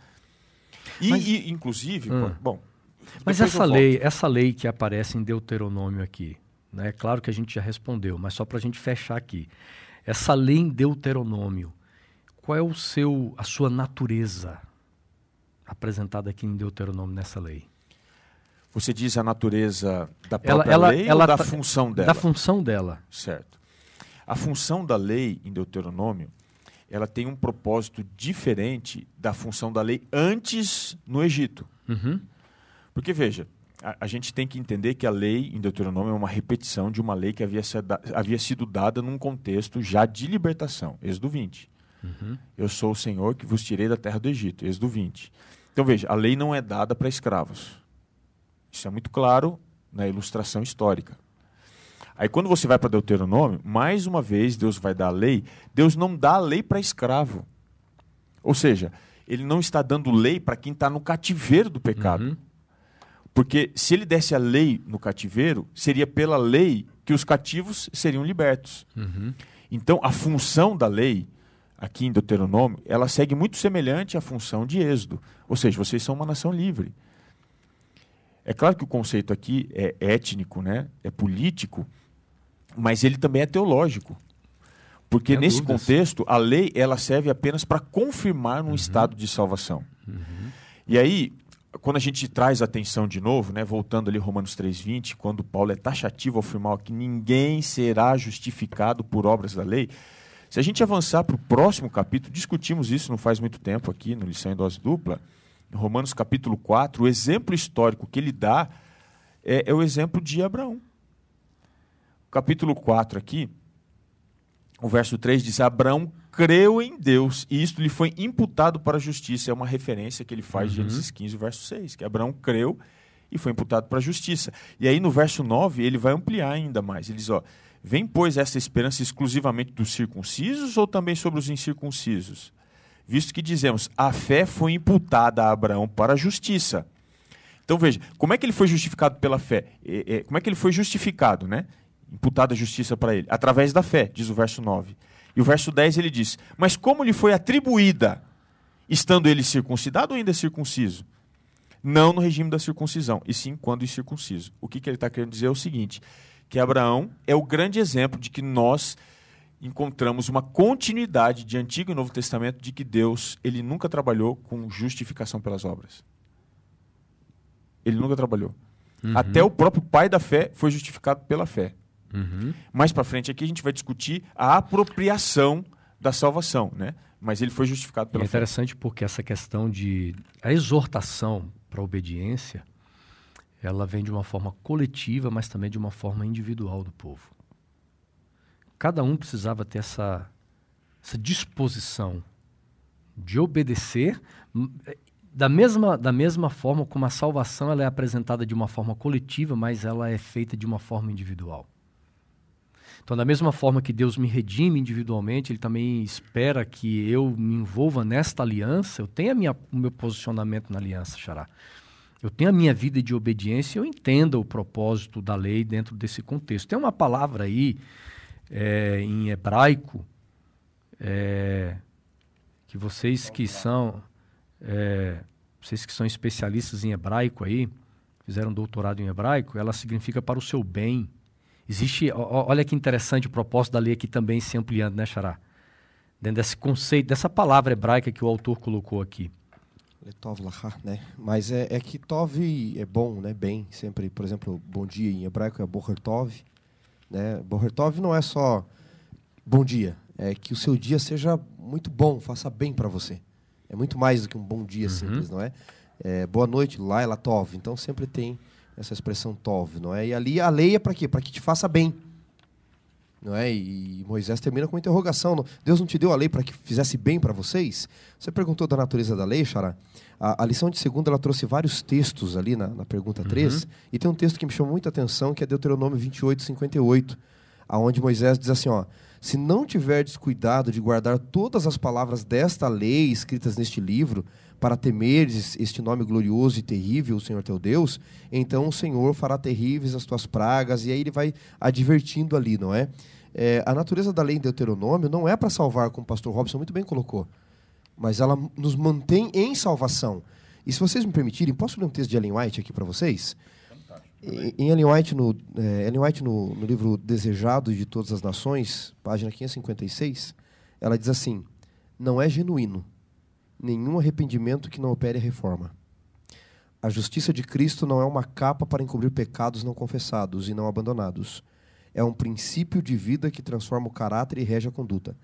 E, Mas, e inclusive, hum. bom. Mas essa lei, essa lei que aparece em Deuteronômio aqui, né? Claro que a gente já respondeu, mas só para a gente fechar aqui. Essa lei em Deuteronômio, qual é o seu, a sua natureza apresentada aqui em Deuteronômio nessa lei? Você diz a natureza da própria ela, lei ela ou da tá, função dela? Da função dela. Certo. A função da lei em Deuteronômio, ela tem um propósito diferente da função da lei antes no Egito. Uhum. Porque, veja, a, a, gente tem que entender que a lei em Deuteronômio é uma repetição de uma lei que havia, havia sido dada num contexto já de libertação, Êxodo 20. Uhum. Eu sou o Senhor que vos tirei da terra do Egito. Êxodo 20. Então veja, a lei não é dada para escravos. Isso é muito claro na ilustração histórica. Aí quando você vai para Deuteronômio, mais uma vez Deus vai dar a lei. Deus não dá a lei para escravo. Ou seja, ele não está dando lei para quem está no cativeiro do pecado. Uhum. Porque se ele desse a lei no cativeiro, seria pela lei que os cativos seriam libertos. Uhum. Então, a função da lei aqui em Deuteronômio, ela segue muito semelhante à função de Êxodo. Ou seja, vocês são uma nação livre. É claro que o conceito aqui é étnico, né? é político, mas ele também é teológico. Porque nesse dúvidas. contexto, a lei ela serve apenas para confirmar um uhum. estado de salvação. Uhum. E aí, quando a gente traz atenção de novo, né, voltando ali Romanos 3,20, quando Paulo é taxativo ao afirmar que ninguém será justificado por obras da lei, se a gente avançar para o próximo capítulo, discutimos isso não faz muito tempo aqui no Lição em Dose Dupla, Romanos capítulo 4, o exemplo histórico que ele dá é, é o exemplo de Abraão. Capítulo 4 aqui, o verso 3 diz: Abraão creu em Deus e isto lhe foi imputado para a justiça. É uma referência que ele faz de uhum. Gênesis 15, verso 6, que Abraão creu e foi imputado para a justiça. E aí no verso 9 ele vai ampliar ainda mais. Ele diz: ó, Vem, pois, essa esperança exclusivamente dos circuncisos ou também sobre os incircuncisos? Visto que dizemos, a fé foi imputada a Abraão para a justiça. Então veja, como é que ele foi justificado pela fé? É, é, como é que ele foi justificado, né? Imputada a justiça para ele? Através da fé, diz o verso 9. E o verso 10 ele diz: Mas como lhe foi atribuída, estando ele circuncidado ou ainda circunciso? Não no regime da circuncisão, e sim quando incircunciso. O que, que ele está querendo dizer é o seguinte: que Abraão é o grande exemplo de que nós encontramos uma continuidade de Antigo e Novo Testamento de que Deus ele nunca trabalhou com justificação pelas obras. Ele nunca trabalhou. Uhum. Até o próprio pai da fé foi justificado pela fé. Uhum. Mais para frente aqui a gente vai discutir a apropriação da salvação, né? Mas ele foi justificado pela é interessante fé. porque essa questão de a exortação para obediência ela vem de uma forma coletiva, mas também de uma forma individual do povo. Cada um precisava ter essa, essa disposição de obedecer hum, é, da mesma, da mesma forma como a salvação ela é apresentada de uma forma coletiva, mas ela é feita de uma forma individual. Então, da mesma forma que Deus me redime individualmente, Ele também espera que eu me envolva nesta aliança, eu tenha minha, o meu posicionamento na aliança, Xará eu tenho a minha vida de obediência, eu entenda o propósito da lei dentro desse contexto. Tem uma palavra aí é, em hebraico é, que vocês que são é, vocês que são especialistas em hebraico aí, fizeram doutorado em hebraico, ela significa para o seu bem. Existe, olha que interessante o propósito da lei aqui também se ampliando, né, Xará? Dentro desse conceito, dessa palavra hebraica que o autor colocou aqui. Tov lahá, né? Mas é, é que Tov é bom, né? Bem, sempre, por exemplo, bom dia em hebraico é Boher Tov, né? Boher Tov não é só bom dia, é que o seu dia seja muito bom, faça bem para você. É muito mais do que um bom dia uhum. simples, não é? é? Boa noite, Laila Tov. Então sempre tem essa expressão Tov, não é? E ali a lei é para quê? Para que te faça bem. Não é? E Moisés termina com uma interrogação. Deus não te deu a lei para que fizesse bem para vocês? Você perguntou da natureza da lei, Xará. A, a, lição de segunda ela trouxe vários textos ali na, na pergunta 3. Uhum. E tem um texto que me chamou muita atenção, que é Deuteronômio 28, 58. Aonde Moisés diz assim, ó... Se não tiverdes cuidado de guardar todas as palavras desta lei escritas neste livro, para temeres este nome glorioso e terrível, o Senhor teu Deus, então o Senhor fará terríveis as tuas pragas, e aí ele vai advertindo ali, não é? É a natureza da lei em Deuteronômio não é para salvar, como o pastor Robson muito bem colocou, mas ela nos mantém em salvação. E se vocês me permitirem, posso ler um texto de Ellen White aqui para vocês? Em Ellen White, no, é, Ellen White no, no, livro Desejado de Todas as Nações, página 556, ela diz assim: Não é genuíno nenhum arrependimento que não opere a reforma. A justiça de Cristo não é uma capa para encobrir pecados não confessados e não abandonados. É um princípio de vida que transforma o caráter e rege a conduta.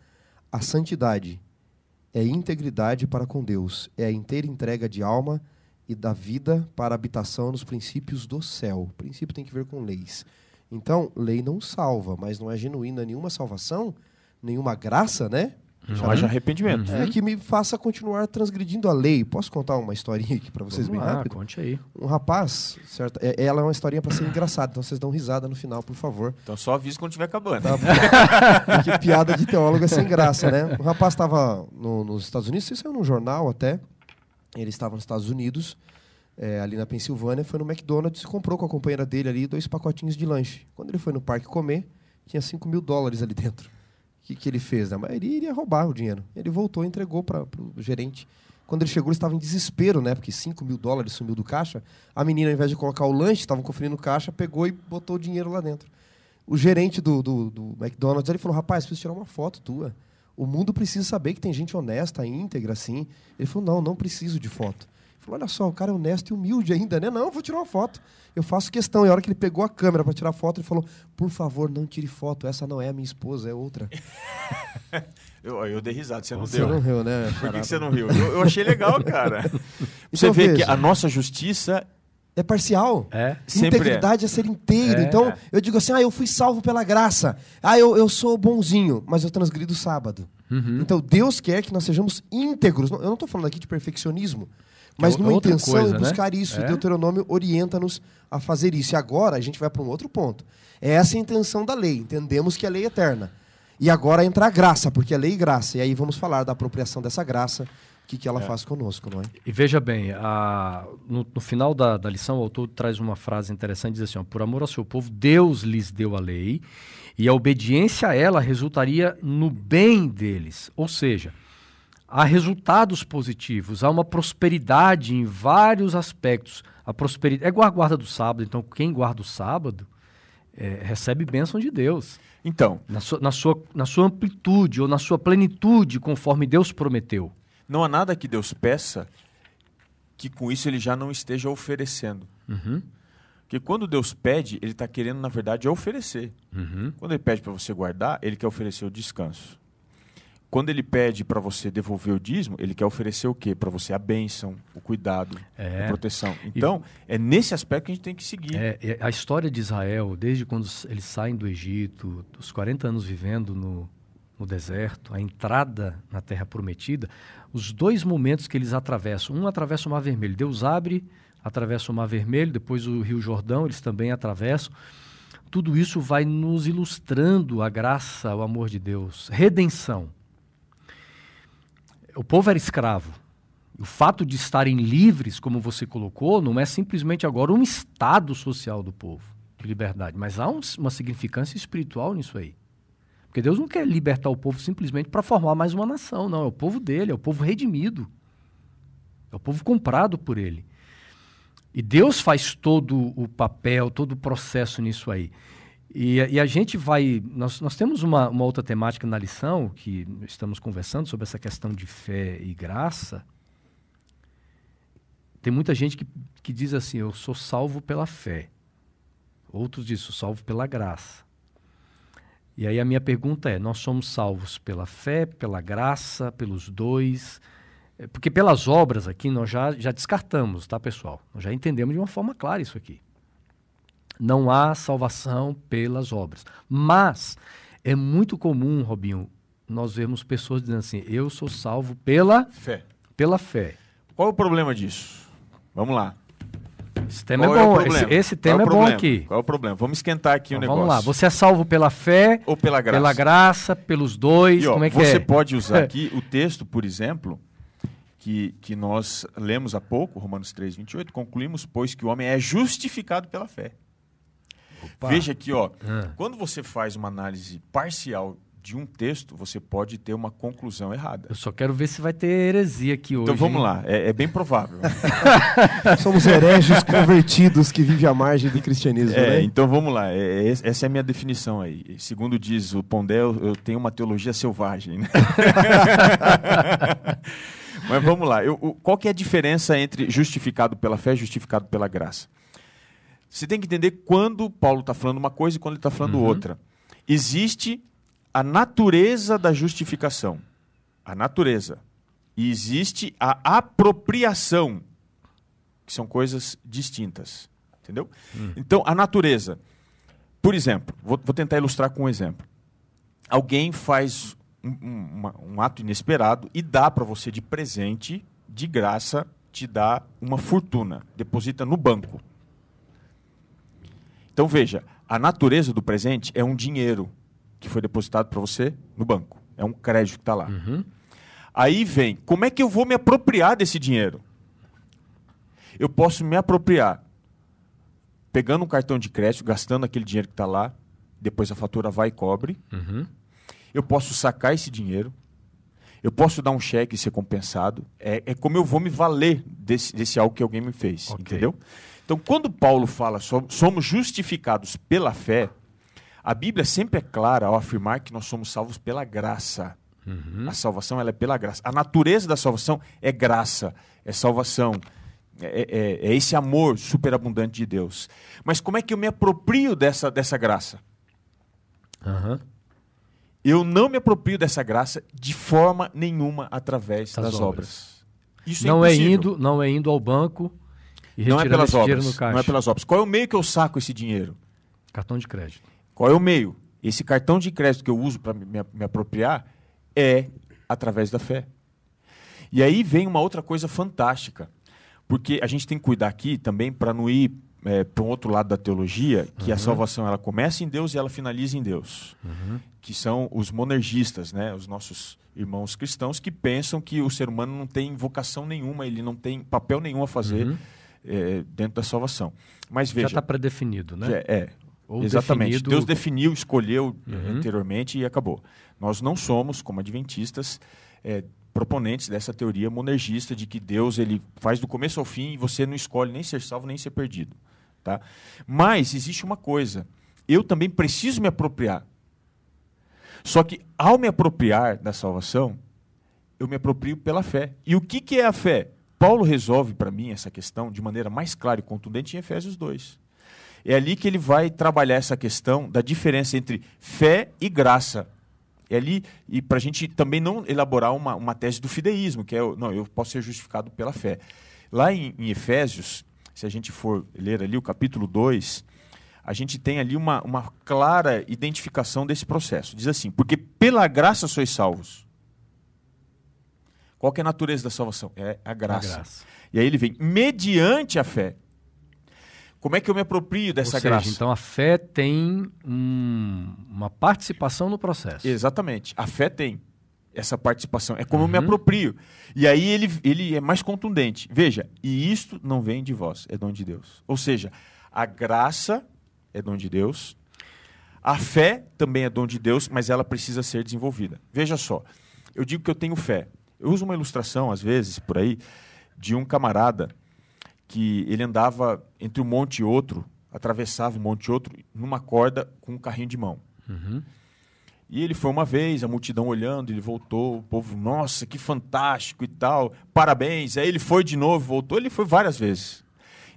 A santidade é integridade para com Deus, é a inteira entrega de alma e da vida para habitação nos princípios do céu. O princípio tem que ver com leis. Então, lei não salva, mas não é genuína nenhuma salvação, nenhuma graça, né? Não haja arrependimento. É que me faça continuar transgredindo a lei. Posso contar uma historinha aqui para vocês Vamos bem lá, rápido? Conte aí. Um rapaz, certo? É, ela é uma historinha para ser engraçada, então vocês dão risada no final, por favor. Então só avisa quando estiver acabando. Tá que piada de teólogo é sem graça, né? O rapaz estava no, nos Estados Unidos, isso saiu num jornal até. Ele estava nos Estados Unidos, é, ali na Pensilvânia, foi no McDonald's e comprou com a companheira dele ali dois pacotinhos de lanche. Quando ele foi no parque comer, tinha 5 mil dólares ali dentro. Que, que ele fez? A maioria iria roubar o dinheiro. Ele voltou e entregou para o gerente. Quando ele chegou, ele estava em desespero, né? Porque 5 mil dólares sumiu do caixa. A menina, ao invés de colocar o lanche, estavam conferindo o caixa, pegou e botou o dinheiro lá dentro. O gerente do, do, do McDonald's ele falou: Rapaz, preciso tirar uma foto tua. O mundo precisa saber que tem gente honesta, íntegra, assim. Ele falou: Não, não preciso de foto. Ele falou: Olha só, o cara é honesto e humilde ainda, né? Não, vou tirar uma foto. Eu faço questão. E a hora que ele pegou a câmera para tirar foto, ele falou: Por favor, não tire foto. Essa não é a minha esposa, é outra. eu, eu dei risada, você não você deu. Você não riu, né? Por que, que, você não riu? Eu, eu achei legal, cara. você então, vê veja. que a nossa justiça é parcial. É. Integridade é. é ser inteiro. É. Então, eu digo assim: ah, eu fui salvo pela graça. Ah, eu, eu sou bonzinho, mas eu transgrido o sábado. Uhum. Então, Deus quer que nós sejamos íntegros. Eu não estou falando aqui de perfeccionismo. Mas é numa intenção coisa, buscar né? isso. É? Deuteronômio orienta-nos a fazer isso. E agora a gente vai para um outro ponto. É essa a intenção da lei. Entendemos que a lei é eterna. E agora entra a graça, porque é lei e graça. E aí vamos falar da apropriação dessa graça, o que, que ela é. faz conosco, não é? E veja bem, a, no, no, final da, da lição, o autor traz uma frase interessante, diz assim, ó, por amor ao seu povo, Deus lhes deu a lei, e a obediência a ela resultaria no bem deles. Ou seja, há resultados positivos, há uma prosperidade em vários aspectos. A prosperidade é a guarda do sábado, então quem guarda o sábado é, recebe bênção de Deus. Então, na sua, na, sua, na sua amplitude ou na sua plenitude, conforme Deus prometeu. Não há nada que Deus peça que com isso ele já não esteja oferecendo. Uhum. Porque quando Deus pede, ele está querendo, na verdade, oferecer. Uhum. Quando ele pede para você guardar, ele quer oferecer o descanso. Quando ele pede para você devolver o dízimo, ele quer oferecer o quê? Para você a bênção, o cuidado, é. a proteção. Então, e, é nesse aspecto que a gente tem que seguir. É, é, a história de Israel, desde quando eles saem do Egito, dos 40 anos vivendo no, no deserto, a entrada na Terra Prometida, os dois momentos que eles atravessam. Um atravessa o Mar Vermelho. Deus abre, atravessa o Mar Vermelho, depois o Rio Jordão, eles também atravessam. Tudo isso vai nos ilustrando a graça, o amor de Deus. Redenção o povo era escravo. O fato de estarem livres, como você colocou, não é simplesmente agora um estado social do povo de liberdade, mas há um, uma significância espiritual nisso aí. Porque Deus não quer libertar o povo simplesmente para formar mais uma nação, não. É o povo dele, é o povo redimido. É o povo comprado por ele. E Deus faz todo o papel, todo o processo nisso aí. E, e a gente vai. Nós, nós temos uma, uma outra temática na lição, que estamos conversando sobre essa questão de fé e graça. Tem muita gente que, que diz assim: eu sou salvo pela fé. Outros dizem: sou salvo pela graça. E aí a minha pergunta é: nós somos salvos pela fé, pela graça, pelos dois? É, porque pelas obras aqui nós já, já descartamos, tá, pessoal? Nós já entendemos de uma forma clara isso aqui. Não há salvação pelas obras. Mas é muito comum, Robinho, nós vemos pessoas dizendo assim: eu sou salvo pela fé. Pela fé. Qual é o problema disso? Vamos lá. Esse tema Qual é bom. É esse, esse, tema é, é bom aqui. Qual é o problema? Vamos esquentar aqui então, o negócio. Vamos lá. Você é salvo pela fé ou pela graça? Pela graça, pelos dois. E, ó, como é que você é? pode usar aqui o texto, por exemplo, que, que nós lemos há pouco, Romanos 3, 28. Concluímos, pois, que o homem é justificado pela fé. Opa. Veja aqui, ó. Ah. Quando você faz uma análise parcial de um texto, você pode ter uma conclusão errada. Eu só quero ver se vai ter heresia aqui então, hoje. Então vamos hein? lá, é, é, bem provável. Somos hereges convertidos que vivem à margem do cristianismo. É, né? então vamos lá, é, é essa é a minha definição aí. Segundo diz o Pondé, eu tenho uma teologia selvagem. Né? Mas vamos lá, eu, qual que é a diferença entre justificado pela fé e justificado pela graça? Você tem que entender quando Paulo está falando uma coisa e quando ele está falando uhum. outra. Existe a natureza da justificação. A natureza. E existe a apropriação, que são coisas distintas. Entendeu? Hum. Então, a natureza. Por exemplo, vou, vou, tentar ilustrar com um exemplo. Alguém faz um, um, um ato inesperado e dá para você de presente, de graça, te dá uma fortuna, deposita no banco. Então veja, a natureza do presente é um dinheiro que foi depositado para você no banco. É um crédito que está lá. Uhum. Aí vem, como é que eu vou me apropriar desse dinheiro? Eu posso me apropriar pegando um cartão de crédito, gastando aquele dinheiro que está lá, depois a fatura vai e cobre. Uhum. Eu posso sacar esse dinheiro. Eu posso dar um cheque e ser compensado. É, é como eu vou me valer desse, desse algo que alguém me fez. Okay. Entendeu? Então, quando Paulo fala somos justificados pela fé, a Bíblia sempre é clara ao afirmar que nós somos salvos pela graça. Uhum. A salvação ela é pela graça. A natureza da salvação é graça, é salvação. É, é, é, esse amor superabundante de Deus. Mas como é que eu me aproprio dessa, dessa graça? Uhum. Eu não me aproprio dessa graça de forma nenhuma através das, das obras. obras. Isso é não é, é indo, não é indo ao banco não é pelas obras. Não é pelas obras. Qual é o meio que eu saco esse dinheiro? Cartão de crédito. Qual é o meio? Esse cartão de crédito que eu uso para me, me apropriar é através da fé. E aí vem uma outra coisa fantástica, porque a gente tem que cuidar aqui também para não ir é, para um outro lado da teologia, que uhum. a salvação ela começa em Deus e ela finaliza em Deus, uhum. que são os monergistas, né, os nossos irmãos cristãos que pensam que o ser humano não tem vocação nenhuma, ele não tem papel nenhum a fazer uhum. É, dentro da salvação. Mas veja, já está predefinido, né? é, ou Exatamente. Definido... Deus definiu, escolheu uhum. anteriormente e acabou. Nós não somos, como adventistas, é, proponentes dessa teoria monergista de que Deus ele faz do começo ao fim e você não escolhe nem ser salvo nem ser perdido. Tá? Mas existe uma coisa. Eu também preciso me apropriar. Só que ao me apropriar da salvação, eu me aproprio pela fé. E o que, que é a fé? Paulo resolve para mim essa questão de maneira mais clara e contundente em Efésios 2. É ali que ele vai trabalhar essa questão da diferença entre fé e graça. É ali, e para a gente também não elaborar uma, uma tese do fideísmo, que é, não, eu posso ser justificado pela fé. Lá em, em Efésios, se a gente for ler ali o capítulo 2, a gente tem ali uma, uma clara identificação desse processo. Diz assim: porque pela graça sois salvos. Qual é a natureza da salvação? É a graça. a graça. E aí ele vem, mediante a fé. Como é que eu me aproprio dessa seja, graça? Então a fé tem um, uma participação no processo. Exatamente. A fé tem essa participação. É como uhum. eu me uhum. aproprio. E aí ele, ele é mais contundente. Veja, e isto não vem de vós, é dom de Deus. Ou seja, a graça é dom de Deus. A fé também é dom de Deus, mas ela precisa ser desenvolvida. Veja só, eu digo que eu tenho fé. Eu uso uma ilustração, às vezes, por aí, de um camarada que ele andava entre um monte e outro, atravessava um monte e outro, numa corda com um carrinho de mão. Uhum. E ele foi uma vez, a multidão olhando, ele voltou, o povo, nossa, que fantástico e tal, parabéns. Aí ele foi de novo, voltou, ele foi várias vezes.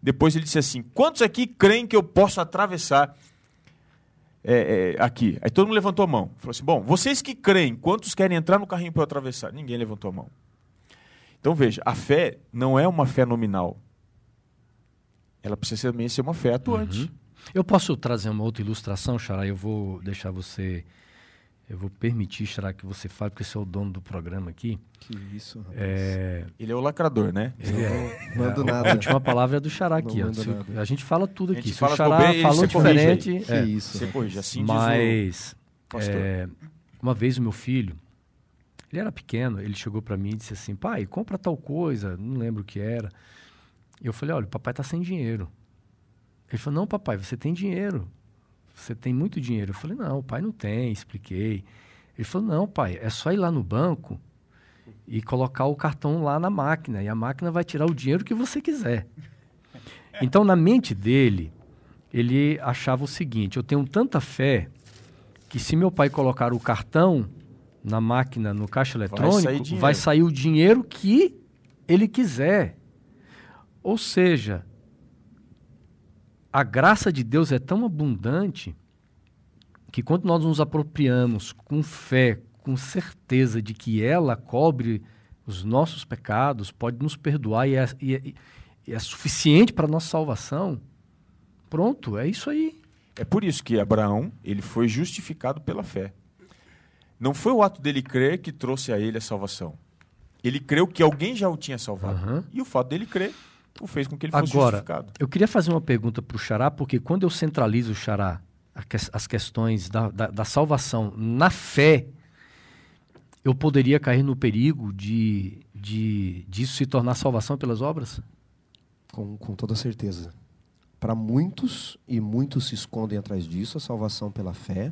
Depois ele disse assim: quantos aqui creem que eu posso atravessar é, é, aqui? Aí todo mundo levantou a mão. Falou assim: bom, vocês que creem, quantos querem entrar no carrinho para eu atravessar? Ninguém levantou a mão. Então veja, a fé não é uma fé nominal. Ela precisa também ser uma fé atuante. Uhum. Eu posso trazer uma outra ilustração, Xará? Eu vou deixar você eu vou permitir, será que você fale, porque você é o dono do programa aqui. Que isso, rapaz. É... Ele é o lacrador, né? Ele é. Não mando a, nada. A última palavra é do Xará aqui. Ó. Se, nada. a gente fala tudo aqui. Se fala o Xará bobeira, falou corrige diferente. Que é. isso. Você corrige, assim diz Mas, é, uma vez o meu filho, ele era pequeno, ele chegou para mim e disse assim: pai, compra tal coisa, não lembro o que era. Eu falei: olha, o papai tá sem dinheiro. Ele falou: não, papai, você tem dinheiro. Você tem muito dinheiro. Eu falei: não, o pai não tem, expliquei. Ele falou: não, pai, é só ir lá no banco e colocar o cartão lá na máquina, e a máquina vai tirar o dinheiro que você quiser. Então, na mente dele, ele achava o seguinte: eu tenho tanta fé que se meu pai colocar o cartão na máquina, no caixa eletrônico, sair dinheiro. vai sair o dinheiro que ele quiser. Ou seja, a graça de Deus é tão abundante que quando nós nos apropriamos com fé, com certeza de que ela cobre os nossos pecados, pode nos perdoar e é, e é- e é suficiente para a nossa salvação, pronto, é isso aí. É por isso que Abraão ele foi justificado pela fé. Não foi o ato dele crer que trouxe a ele a salvação. Ele creu que alguém já o tinha salvado. Aham. E o fato dele crer o fez com que ele fosse Agora, justificado. eu queria fazer uma pergunta para o Xará, porque quando eu centralizo o Xará, as questões da, da- da salvação na fé, eu poderia cair no perigo de, de disso se tornar salvação pelas obras? Com, com toda certeza. Para muitos, e muitos se escondem atrás disso, a salvação pela fé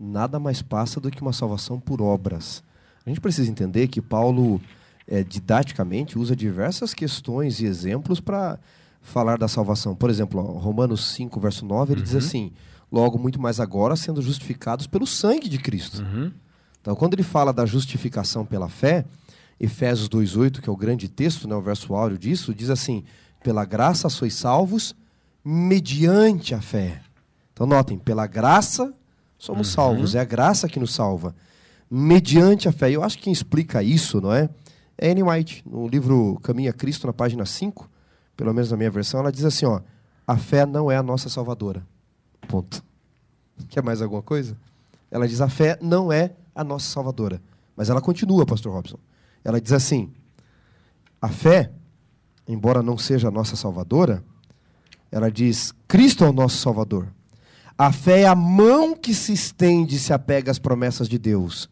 nada mais passa do que uma salvação por obras. A gente precisa entender que Paulo, eh, didaticamente, usa diversas questões e exemplos para falar da salvação. Por exemplo, ó, Romanos 5, verso 9, ele diz assim: Logo, muito mais agora, sendo justificados pelo sangue de Cristo. Então, quando ele fala da justificação pela fé, Efésios 2:8, que é o grande texto, né, o verso áureo disso, diz assim: "Pela graça sois salvos mediante a fé". Então, notem, pela graça somos salvos, é a graça que nos salva, mediante a fé. Eu acho que quem explica isso, não é? É Anne White, no livro Caminho a Cristo, na página 5, pelo menos na minha versão, ela diz assim, ó: "A fé não é a nossa salvadora". Ponto. Quer mais alguma coisa? Ela diz: a fé não é a nossa salvadora. Mas ela continua, pastor Robson. Ela diz assim: a fé, embora não seja a nossa salvadora, ela diz: Cristo é o nosso salvador. A fé é a mão que se estende e se apega às promessas de Deus.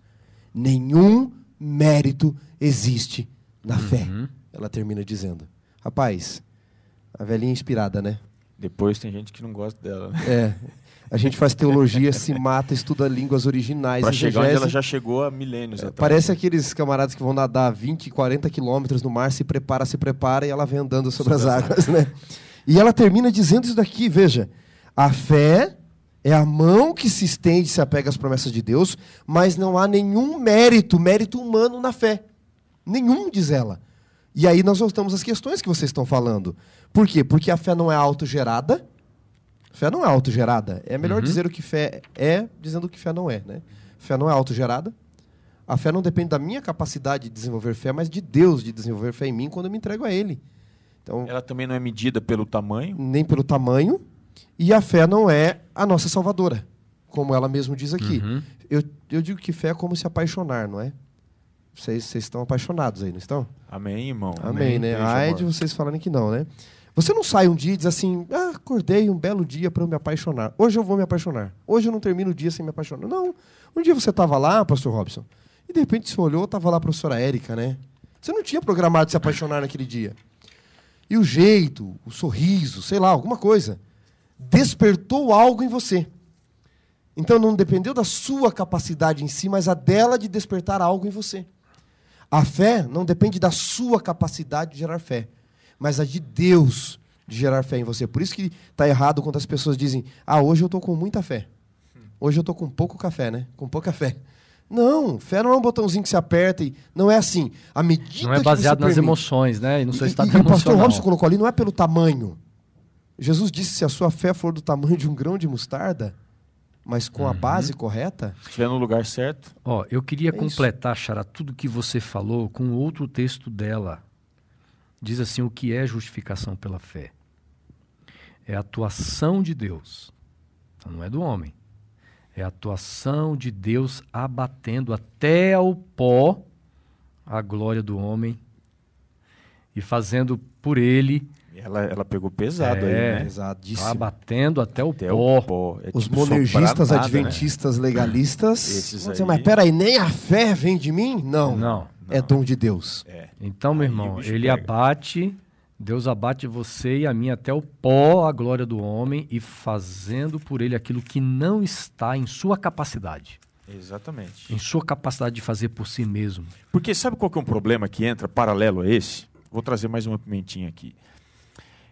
Nenhum mérito existe na fé. Ela termina dizendo. Rapaz, a velhinha inspirada, né? Depois tem gente que não gosta dela. né? É. A gente faz teologia, se mata, estuda línguas originais. Para chegar onde ela já chegou há milênios atrás. Parece aqueles camaradas que vão nadar 20, 40 quilômetros no mar, se prepara, se prepara, e ela vem andando sobre, as águas, né? E ela termina dizendo isso daqui, veja. A fé é a mão que se estende e se apega às promessas de Deus, mas não há nenhum mérito, mérito humano na fé. Nenhum, diz ela. E aí nós voltamos às questões que vocês estão falando. Por quê? Porque a fé não é autogerada. Fé não é autogerada. É melhor dizer o que fé é, dizendo o que fé não é, né? Fé não é autogerada. A fé não depende da minha capacidade de desenvolver fé, mas de Deus de desenvolver fé em mim quando eu me entrego a Ele. Então, Ela também não é medida pelo tamanho. nem pelo tamanho, e a fé não é a nossa salvadora, como ela mesmo diz aqui. Uhum. Eu, eu digo que fé é como se apaixonar, não é? Vocês, vocês estão apaixonados aí, não estão? Amém, irmão. Amém, né? Beijo, Ai amor. de vocês falarem que não, né? Você não sai um dia e diz assim, ah, acordei um belo dia para eu me apaixonar. Hoje eu vou me apaixonar. Hoje eu não termino o dia sem me apaixonar. Não. Um dia você estava lá, pastor Robson, e de repente você olhou, estava lá a professora Érica, né? Você não tinha programado se apaixonar naquele dia. E o jeito, o sorriso, sei lá, alguma coisa, despertou algo em você. Então não dependeu da sua capacidade em si, mas a dela de despertar algo em você. A fé não depende da sua capacidade de gerar fé, mas a de Deus de gerar fé em você. Por isso que está errado quando as pessoas dizem: Ah, hoje eu estou com muita fé. Hoje eu estou com pouco café, né? Com pouca fé. Não, fé não é um botãozinho que se aperta e não é assim. A medida não é baseado nas permite, emoções, né? E no seu estado e, e, emocional. o pastor Robson colocou ali, não é pelo tamanho. Jesus disse: se a sua fé for do tamanho de um grão de mostarda, mas com Uhum. a base correta, Se estiver no lugar certo, Ó, eu queria É isso. completar, Xará, tudo que você falou com outro texto dela. Diz assim: o que é justificação pela fé? É a atuação de Deus. Então não é do homem. É a atuação de Deus abatendo até ao pó a glória do homem e fazendo por ele, ela, ela pegou pesado É. aí, né? pesadíssimo. abatendo até o Até pó. o pó. É Os tipo monergistas, nada, né? adventistas, legalistas. Esses vão dizer, aí- mas peraí, nem a fé vem de mim? Não. Não. É dom de Deus. É. Então, meu irmão, ele pega. abate, Deus abate você e a mim até o pó, a glória do homem, e fazendo por ele aquilo que não está em sua capacidade, Exatamente. em sua capacidade de fazer por si mesmo. Porque sabe qual que é um problema que entra paralelo a esse? Vou trazer mais uma pimentinha aqui.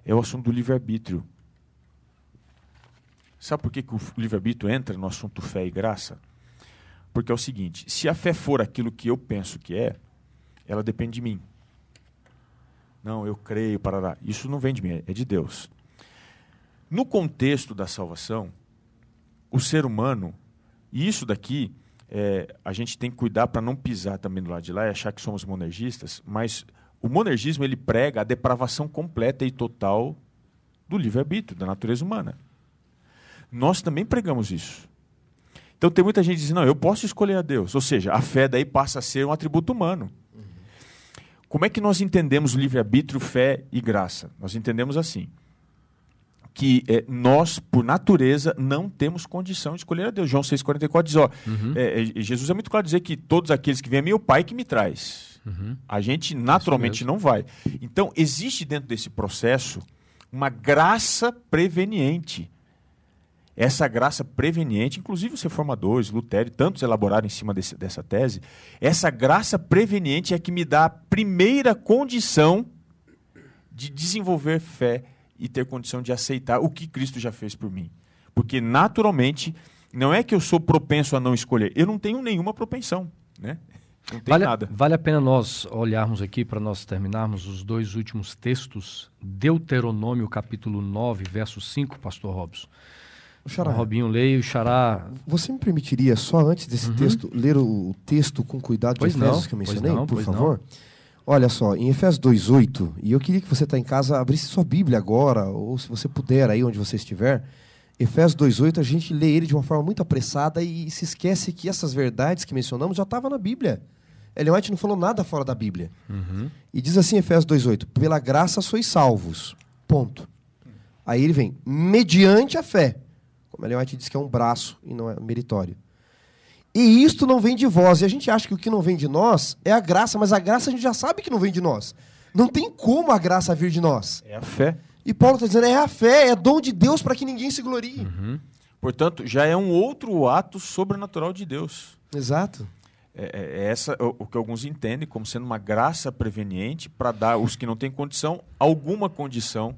É o assunto do livre-arbítrio. Sabe por que, que o livre-arbítrio entra no assunto fé e graça? Porque é o seguinte: se a fé for aquilo que eu penso que é, ela depende de mim. Não, eu creio, parará. Isso não vem de mim, é de Deus. No contexto da salvação, o ser humano, e isso daqui, é, a gente tem que cuidar para não pisar também do lado de lá e achar que somos monergistas, mas o monergismo ele prega a depravação completa e total do livre-arbítrio, da natureza humana. Nós também pregamos isso. Então tem muita gente que diz, não, eu posso escolher a Deus. Ou seja, a fé daí passa a ser um atributo humano. Como é que nós entendemos livre-arbítrio, fé e graça? Nós entendemos assim, que eh, nós, por natureza, não temos condição de escolher a Deus. João 6,44 diz, ó, é, é, Jesus é muito claro dizer que todos aqueles que vêm a mim, é o Pai que me traz. A gente naturalmente não vai. Então, existe dentro desse processo uma graça preveniente. Essa graça preveniente, inclusive os reformadores, Lutero tantos elaboraram em cima desse- dessa tese, essa graça preveniente é que me dá a primeira condição de desenvolver fé e ter condição de aceitar o que Cristo já fez por mim. Porque, naturalmente, não é que eu sou propenso a não escolher, eu não tenho nenhuma propensão. Né? Não tem Vale, nada. vale a pena nós olharmos aqui para nós terminarmos os dois últimos textos, Deuteronômio capítulo 9, verso 5, pastor Robson. Ô, Xará, O Robinho leia o Xará Você me permitiria, só antes desse texto, ler o, o texto com cuidado de Uhum. Pois Efésios não, que eu pois mencionei, não, por pois favor? Olha só, em Efésios 2,8, e eu queria que você está em casa, abrisse sua Bíblia agora, ou se você puder, aí onde você estiver. Efésios 2,8, a gente lê ele de uma forma muito apressada e se esquece que essas verdades que mencionamos já estavam na Bíblia. Ellen White não falou nada fora da Bíblia. E diz assim, Efésios 2,8: Pela graça sois salvos. Ponto. Aí ele vem, mediante a fé. Como Ellen White diz que é um braço e não é meritório. E isto não vem de vós. E a gente acha que o que não vem de nós é a graça, mas a graça a gente já sabe que não vem de nós. Não tem como a graça vir de nós. É a fé. E Paulo está dizendo, é a fé, é dom de Deus para que ninguém se glorie. Portanto, já é um outro ato sobrenatural de Deus. Exato. É, é- é essa o, o que alguns entendem como sendo uma graça preveniente para dar os que não têm condição alguma condição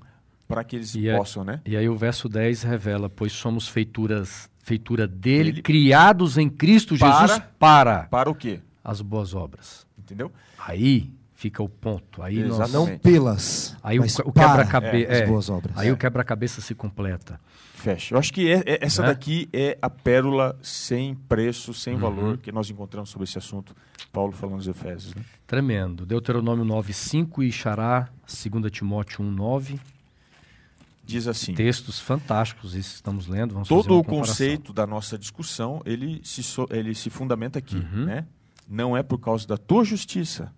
para que eles E é- possam, né? E aí o verso 10 revela, pois somos feituras, feitura dele, Dele. criados em Cristo Para- Jesus para Para o quê? as boas obras. Entendeu? Aí fica o ponto. Aí nós. Não pelas, aí o, mas o quebra-cabeça, as boas obras. aí o quebra-cabeça se completa. Fecha. Eu acho que é- é- essa Né? daqui é a pérola sem preço, sem Uhum. valor que nós encontramos sobre esse assunto. Paulo falando nos Efésios. Né? Tremendo. Deuteronômio 9:5 e Xará, 2 Timóteo 1:9. Diz assim: Textos fantásticos, que estamos lendo. Todo o conceito da nossa discussão ele se, so- ele se fundamenta aqui, Uhum. né? Não é por causa da tua justiça,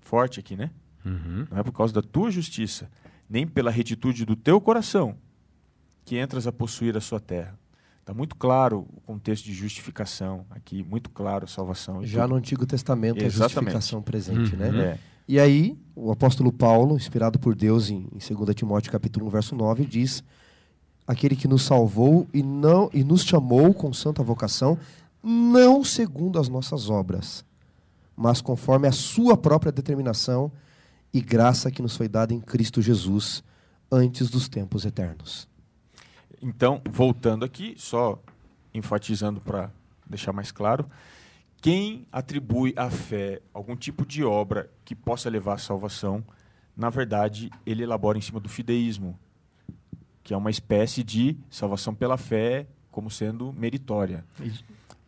forte aqui, né? Uhum. Não é por causa da tua justiça, nem pela retitude do teu coração, que entras a possuir a sua terra. Está muito claro o contexto de justificação aqui, muito claro a salvação. Já tudo. no Antigo Testamento, a Exatamente. justificação presente, Uhum. né? É. E aí, o apóstolo Paulo, inspirado por Deus em, em 2 Timóteo capítulo 1, verso 9, diz: Aquele que nos salvou e não e nos chamou com santa vocação, não segundo as nossas obras, mas conforme a sua própria determinação e graça que nos foi dada em Cristo Jesus antes dos tempos eternos. Então, voltando aqui, só enfatizando para deixar mais claro, quem atribui à fé algum tipo de obra que possa levar à salvação, na verdade, ele elabora em cima do fideísmo, que é uma espécie de salvação pela fé como sendo meritória.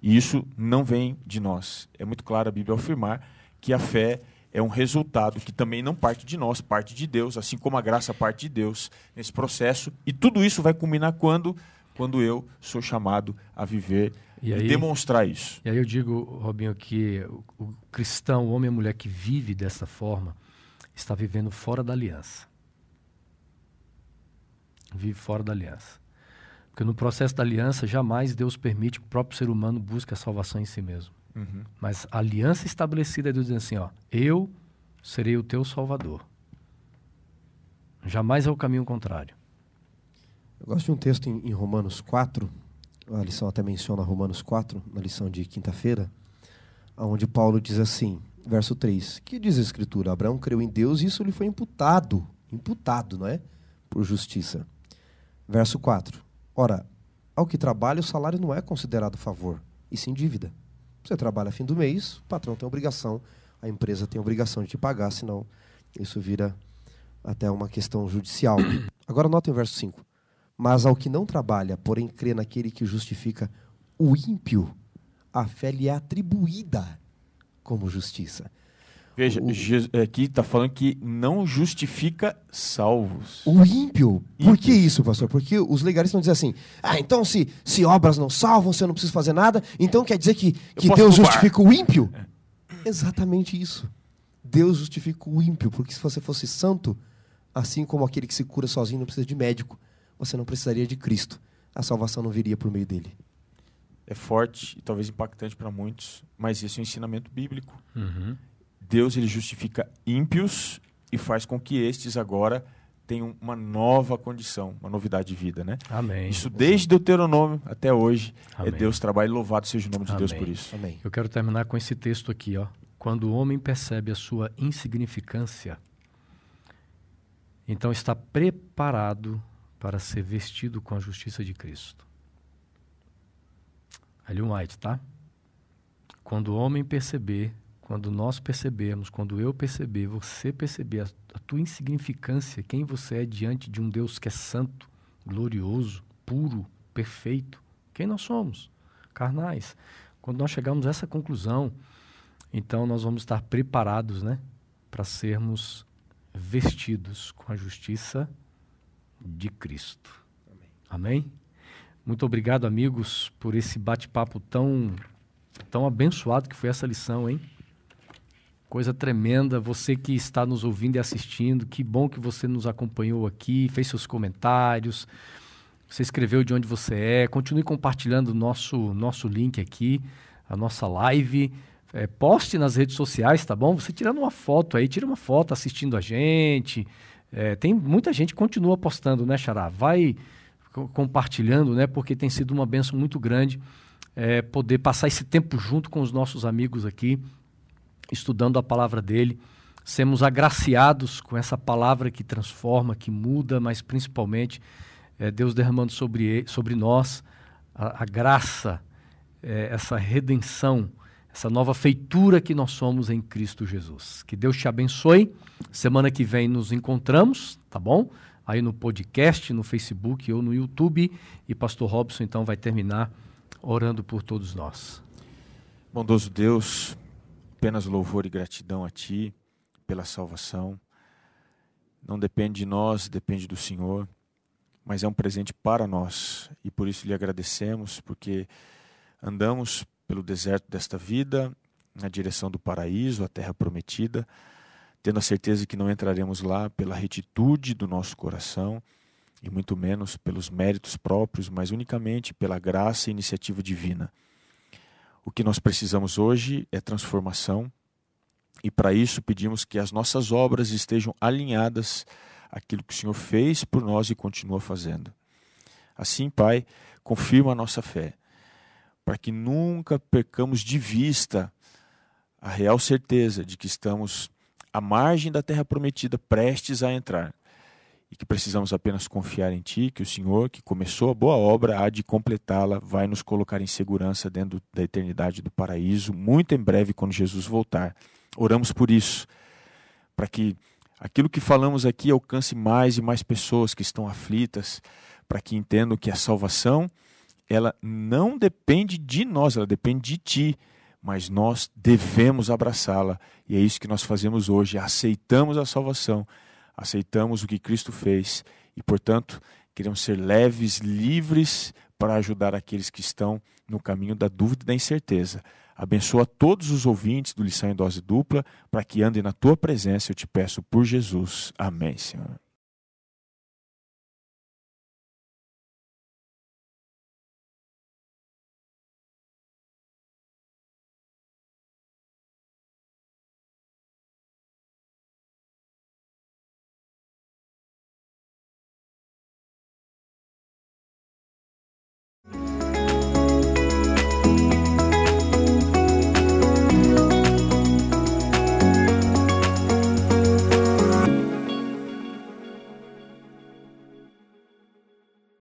E isso não vem de nós. É muito claro a Bíblia afirmar que a fé é um resultado que também não parte de nós, parte de Deus, assim como a graça parte de Deus nesse processo. E tudo isso vai culminar quando? Quando eu sou chamado a viver e, aí, demonstrar isso. E aí eu digo, Robinho, que o, o cristão, o homem e a mulher que vive dessa forma, está vivendo fora da aliança. Vive fora da aliança. Porque no processo da aliança, jamais Deus permite que o próprio ser humano busque a salvação em si mesmo. Uhum. Mas a aliança estabelecida é Deus dizendo assim: ó, eu serei o teu salvador. Jamais é o caminho contrário. Eu gosto de um texto em, em Romanos 4, a lição até menciona Romanos 4, na lição de quinta-feira, onde Paulo diz assim, verso 3, que diz a Escritura? Abraão creu em Deus e isso lhe foi imputado, imputado, não é? Por justiça. Verso 4, ora, ao que trabalha o salário não é considerado favor, e sim dívida. Você trabalha fim do mês, o patrão tem obrigação, a empresa tem obrigação de te pagar, senão isso vira até uma questão judicial. Agora notem o verso 5. Mas ao que não trabalha, porém crê naquele que justifica o ímpio, a fé lhe é atribuída como justiça. Veja, o... aqui está falando que não justifica salvos. O ímpio. Por que isso, pastor? Porque os legalistas vão dizer assim: ah, então se, se obras não salvam, você não precisa fazer nada, então quer dizer que, que Deus justifica o ímpio? É. Exatamente isso. Deus justifica o ímpio, porque se você fosse santo, assim como aquele que se cura sozinho não precisa de médico, você não precisaria de Cristo. A salvação não viria por meio dele. É forte e talvez impactante para muitos, mas esse é um ensinamento bíblico. Uhum. Deus ele justifica ímpios e faz com que estes agora tenham uma nova condição, uma novidade de vida, né? Amém. Isso desde Deuteronômio até hoje é Amém. é Deus trabalha. Louvado seja o nome de Amém. Deus por isso. Amém. Eu quero terminar com esse texto aqui, ó. Quando o homem percebe a sua insignificância, então está preparado para ser vestido com a justiça de Cristo. Ellen White, tá? Quando o homem perceber quando nós percebemos, quando eu perceber, você perceber a, a tua insignificância, quem você é diante de um Deus que é santo, glorioso, puro, perfeito, quem nós somos? Carnais. Quando nós chegarmos a essa conclusão, então nós vamos estar preparados, né, para sermos vestidos com a justiça de Cristo. Amém. Amém? Muito obrigado, amigos, por esse bate-papo tão tão abençoado que foi essa lição, hein? Coisa tremenda. Você que está nos ouvindo e assistindo, que bom que você nos acompanhou aqui, fez seus comentários, você escreveu de onde você é. Continue compartilhando o nosso, nosso link aqui, a nossa live. É, poste nas redes sociais, tá bom? Você tirando uma foto aí, tira uma foto assistindo a gente. É, tem muita gente continua postando, né, Xará? Vai compartilhando, né? Porque tem sido uma benção muito grande é, poder passar esse tempo junto com os nossos amigos aqui estudando a palavra dele, sermos agraciados com essa palavra que transforma, que muda, mas principalmente é, Deus derramando sobre, sobre nós a, a graça, é, essa redenção, essa nova feitura que nós somos em Cristo Jesus. Que Deus te abençoe. Semana que vem nos encontramos, tá bom? Aí no podcast, no Facebook ou no YouTube. E Pastor Robson então vai terminar orando por todos nós. Bondoso Deus, apenas louvor e gratidão a Ti pela salvação. Não depende de nós, depende do Senhor, mas é um presente para nós e por isso lhe agradecemos, porque andamos pelo deserto desta vida, na direção do paraíso, a terra prometida, tendo a certeza que não entraremos lá pela retitude do nosso coração e muito menos pelos méritos próprios, mas unicamente pela graça e iniciativa divina. O que nós precisamos hoje é transformação, e para isso pedimos que as nossas obras estejam alinhadas àquilo que o Senhor fez por nós e continua fazendo. Assim, Pai, confirma a nossa fé, para que nunca percamos de vista a real certeza de que estamos à margem da terra prometida, prestes a entrar. E que precisamos apenas confiar em Ti, que o Senhor, que começou a boa obra, há de completá-la, vai nos colocar em segurança dentro da eternidade do paraíso, muito em breve, quando Jesus voltar. Oramos por isso, para que aquilo que falamos aqui alcance mais e mais pessoas que estão aflitas, para que entendam que a salvação ela não depende de nós, ela depende de ti, mas nós devemos abraçá-la. E é isso que nós fazemos hoje, aceitamos a salvação, aceitamos o que Cristo fez e, portanto, queremos ser leves, livres para ajudar aqueles que estão no caminho da dúvida e da incerteza. Abençoa todos os ouvintes do Lição em Dose Dupla, para que andem na tua presença, eu te peço por Jesus. Amém, Senhor.